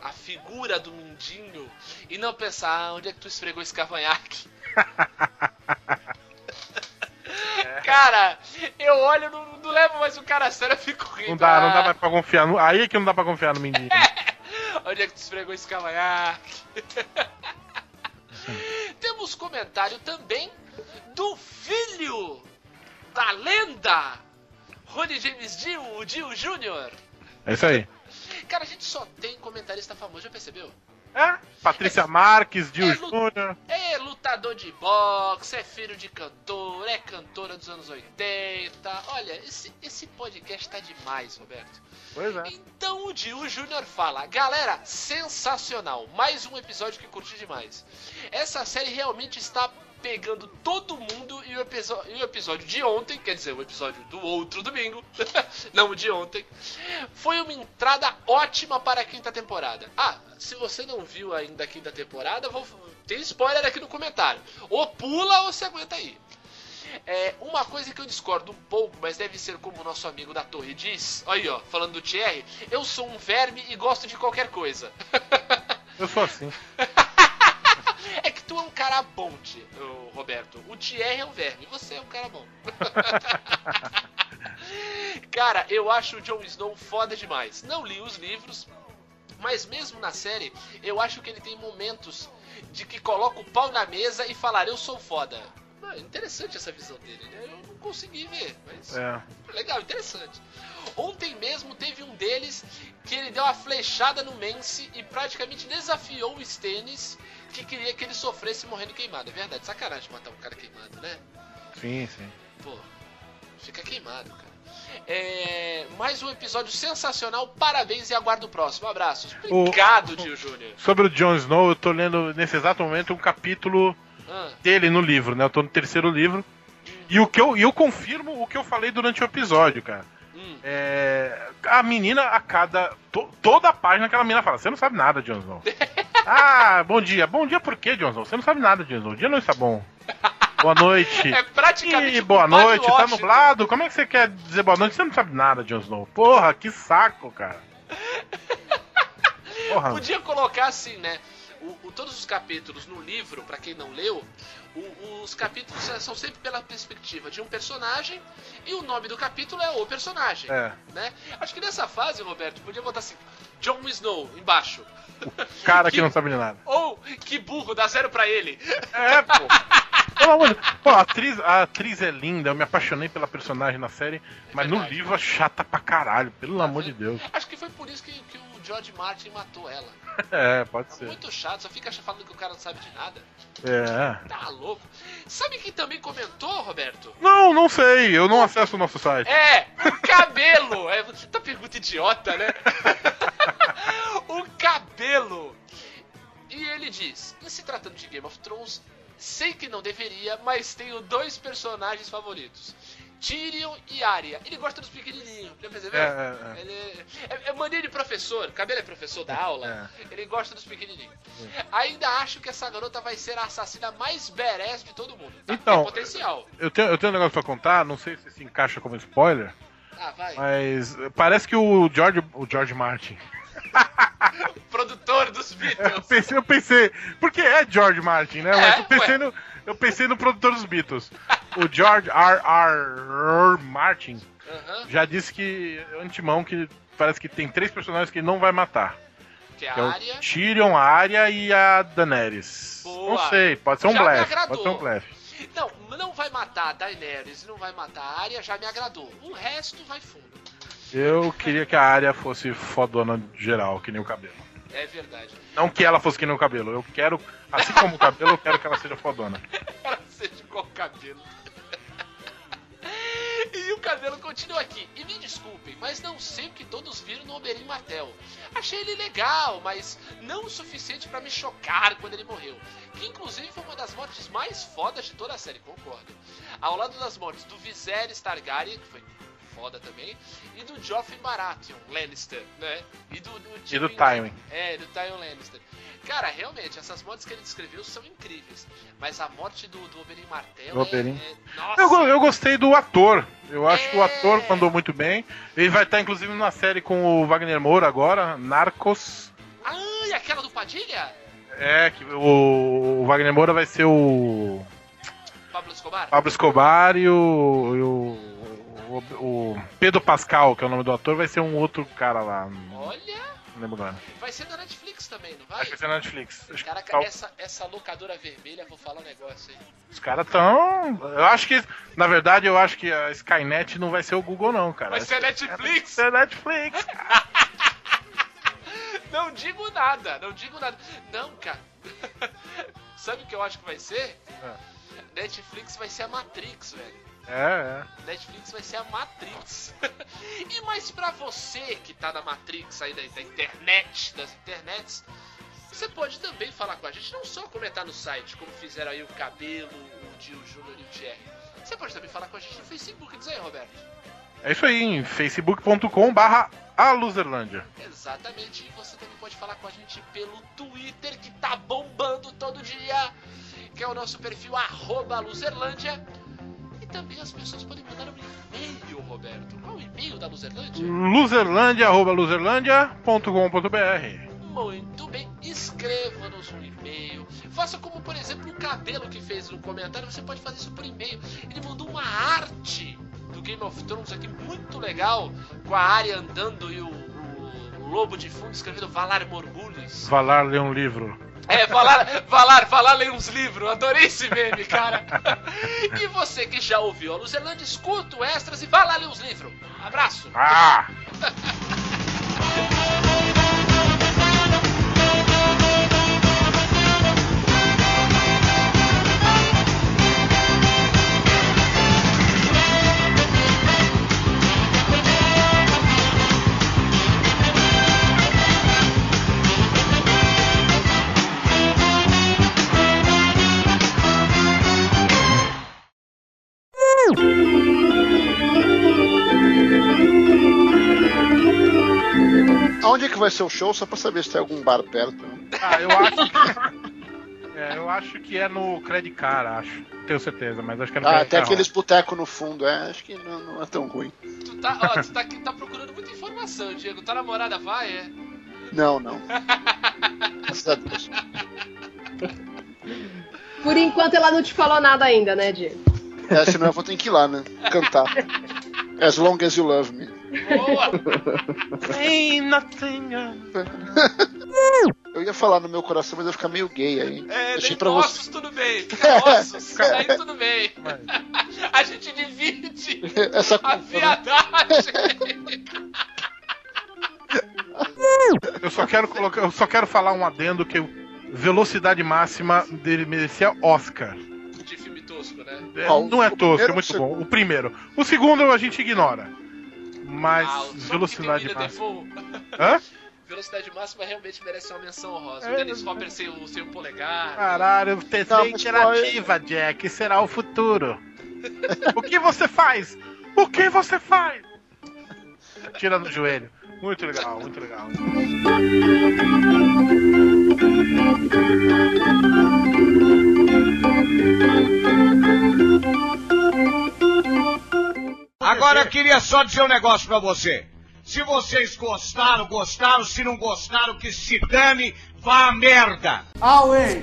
a figura do Mindinho e não pensar ah, onde é que tu esfregou esse cavanhaque. Cara, eu olho, não, não levo mais o cara a sério, eu fico rindo. Não dá, não dá Ah, mais pra confiar. no- Aí é que não dá pra confiar no Mindinho. Onde é que tu esfregou esse cavanhaque? Temos comentário também do filho da lenda, Rony James Dio, o Dio Jr. É isso aí. Cara, a gente só tem comentarista famoso, já percebeu? É? Patrícia Marques, Gil É, Júnior. É lutador de boxe, é filho de cantor, é cantora dos anos 80. Olha, esse, esse podcast tá demais, Roberto. Pois é. Então o Dio Júnior fala: Galera, sensacional! Mais um episódio que curti demais. Essa série realmente está pegando todo mundo e o, episo- e o episódio de ontem, quer dizer, o episódio do outro domingo, não o de ontem, foi uma entrada ótima para a quinta temporada. Ah, se você não viu ainda a quinta temporada, vou, tem spoiler aqui no comentário. Ou pula ou se aguenta aí. É, uma coisa que eu discordo um pouco, mas deve ser como o nosso amigo da torre diz. Aí, ó, falando do Thierry, eu sou um verme e gosto de qualquer coisa. Eu sou assim. É que tu é um cara bom, Roberto. O Thierry é um verme, você é um cara bom. cara, eu acho o Jon Snow foda demais. Não li os livros, mas mesmo na série, eu acho que ele tem momentos de que coloca o pau na mesa e falar, eu sou foda. Ah, interessante essa visão dele, né? Eu não consegui ver, mas É. legal, interessante. Ontem mesmo teve um deles que ele deu uma flechada no Mance e praticamente desafiou o Stannis, que queria que ele sofresse morrendo queimado. É verdade, sacanagem matar um cara queimado, né? Sim, sim. Pô, fica queimado, cara. É, mais um episódio sensacional, parabéns e aguardo o próximo. Abraços. O- Obrigado, Dio Júnior. Sobre o Jon Snow, eu tô lendo nesse exato momento um capítulo Ah, dele no livro, né? Eu tô no terceiro livro. E o que eu, eu confirmo o que eu falei durante o episódio, cara. hum, É, a menina, a cada. to- toda a página aquela menina fala: Você não sabe nada, Jon Snow. ah, bom dia. Bom dia por quê, Jon Snow? Você não sabe nada, Jon Snow. O dia não está bom. Boa noite. É praticamente Ih, boa noite, tá nublado? Como é que você quer dizer boa noite? Você não sabe nada, Jon Snow. Porra, que saco, cara. Porra. Podia colocar assim, né? O, o- todos os capítulos no livro, pra quem não leu, o- os capítulos são sempre pela perspectiva de um personagem e o nome do capítulo é o personagem. É. Né? Acho que nessa fase, Roberto, podia botar assim: Jon Snow embaixo. Cara que não sabe de nada. Ou que burro, dá zero pra ele. É, pô. Pelo amor de Pô, a atriz, a atriz é linda, eu me apaixonei pela personagem na série, mas no livro é chata pra caralho, pelo amor de Deus. Acho que foi por isso que, que o George Martin matou ela. É, pode ser. Muito chato, só fica falando que o cara não sabe de nada. É. Tá louco. Sabe quem também comentou, Roberto? Não, não sei, eu não acesso o nosso site. É, o cabelo! É, tá pergunta idiota, né? o cabelo! E ele diz: em se tratando de Game of Thrones, sei que não deveria, mas tenho dois personagens favoritos. Tyrion e Arya. Ele gosta dos pequenininhos, já percebeu? É, é, é. Ele é, é mania de professor, cabelo é professor da aula, ele gosta dos pequenininhos. Ainda acho que essa garota vai ser a assassina mais badass de todo mundo. Tá? Então, Tem potencial. Eu tenho, eu tenho um negócio pra contar, não sei se se encaixa como spoiler, Ah, vai. mas parece que o George, o George Martin. Produtor dos Eu Beatles. pensei, eu pensei, porque é George Martin, né? É, Mas eu pensei, no, eu pensei no produtor dos Beatles. O George R. R. Martin Aham. já disse que, antemão, que parece que tem três personagens que ele não vai matar. Que é é a o Arya. Tyrion, a Arya e a Daenerys. Boa. Não sei, pode ser um Já blefe. Pode ser um blefe. Não, não vai matar a Daenerys não vai matar a Arya, já me agradou. O resto vai fundo. Eu queria que a Arya fosse fodona geral, que nem o cabelo. É verdade. Não que ela fosse que nem o cabelo. Eu quero, assim como o cabelo, eu quero que ela seja fodona. Ela seja igual o cabelo. E o cabelo continua aqui. E me desculpem, mas não sei o que todos viram no Oberyn Martel. Achei ele legal, mas não o suficiente pra me chocar quando ele morreu. Que inclusive foi uma das mortes mais fodas de toda a série, concordo. Ao lado das mortes do Viserys Targaryen, que foi foda também. E do Joffrey Baratheon Lannister, né? E do, do E do Tywin. É, do Tywin Lannister. Cara, realmente, essas mortes que ele descreveu são incríveis. Mas a morte do, do Oberyn Martell Oberyn. é, é- Nossa! Eu, eu gostei do ator. Eu acho que o É. ator mandou muito bem. Ele vai estar, inclusive, numa série com o Wagner Moura agora, Narcos. Ah, e aquela do Padilha? É, que o, o Wagner Moura vai ser o Pablo Escobar? Pablo Escobar e o, e o, o, o Pedro Pascal, que é o nome do ator, vai ser um outro cara lá. Olha, Não lembro agora. vai ser da Netflix também, não vai? Acho que vai ser na Netflix. Acho Caraca, essa, essa locadora vermelha, vou falar um negócio aí. Os caras tão. Eu acho que. Na verdade, eu acho que a Skynet não vai ser o Google, não, cara. Vai ser Vai Netflix? ser Netflix. Não digo nada, não digo nada. Não, cara. Sabe o que eu acho que vai ser? Netflix vai ser a Matrix, velho. É, é. Netflix vai ser a Matrix. e mais pra você que tá na Matrix aí da, da internet, das internets, você pode também falar com a gente, não só comentar no site, como fizeram aí o Cabelo, o Dio Júnior e o Thierry. Você pode também falar com a gente no Facebook, diz aí, Roberto. É isso aí, em facebook.com barra a Luzerlândia. Exatamente, e você também pode falar com a gente pelo Twitter, que tá bombando todo dia, que é o nosso perfil arroba Luzerlândia. E também as pessoas podem mandar um e-mail, Roberto. Qual é o e-mail da Luzerlândia? Luzerlândia, arroba luzerlândia.com.br Muito bem, escreva-nos um e-mail. Faça como, por exemplo, o Cabelo que fez um comentário. Você pode fazer isso por e-mail. Ele mandou uma arte do Game of Thrones aqui muito legal, com a área andando e o, o- o lobo de fundo escrevendo Valar Morgulhos. Valar ler um livro. É, Valar, Valar, Valar ler uns livros. Adorei esse meme, cara. e você que já ouviu a Luzerlândia, escuta o Extras e vá lá ler os livros. Abraço. Ah! Aonde é que vai ser o show? Só pra saber se tem algum bar perto. né? Ah, eu acho que. É, eu acho que é no Credit Card, acho. Tenho certeza, mas acho que é no Ah, Credit tem Card. aqueles botecos no fundo. É, acho que não, não é tão ruim. Tu tá, ó, tu tá, tá procurando muita informação, Diego. Tua namorada vai, é? Não, não. Graças a Deus. Por enquanto ela não te falou nada ainda, né, Diego? É, senão eu vou ter que ir lá, né? Cantar. As long as you love me. Boa! Ain't nothing. Eu ia falar no meu coração, mas eu ia ficar meio gay aí. É, Deixei nem pra ossos, você. tudo bem. Fica ossos, aí tudo bem. A gente divide Essa a né? viadagem. Eu só quero colocar, eu só quero falar um adendo que velocidade máxima dele merecia Oscar. Tosco, né? É, não é tosco, é muito bom. O primeiro. O segundo a gente ignora. Mas Ah, velocidade William máxima. Hã? Velocidade máxima realmente merece uma menção honrosa. É, o Dennis Hopper sem o, sem o polegar. Caralho, TV Não, mas interativa, Jack, será o futuro. o que você faz? O que você faz? Tira no joelho. Muito legal, muito legal. Agora eu queria só dizer um negócio pra você. Se vocês gostaram, gostaram. Se não gostaram, que se dane, vá a merda. Away!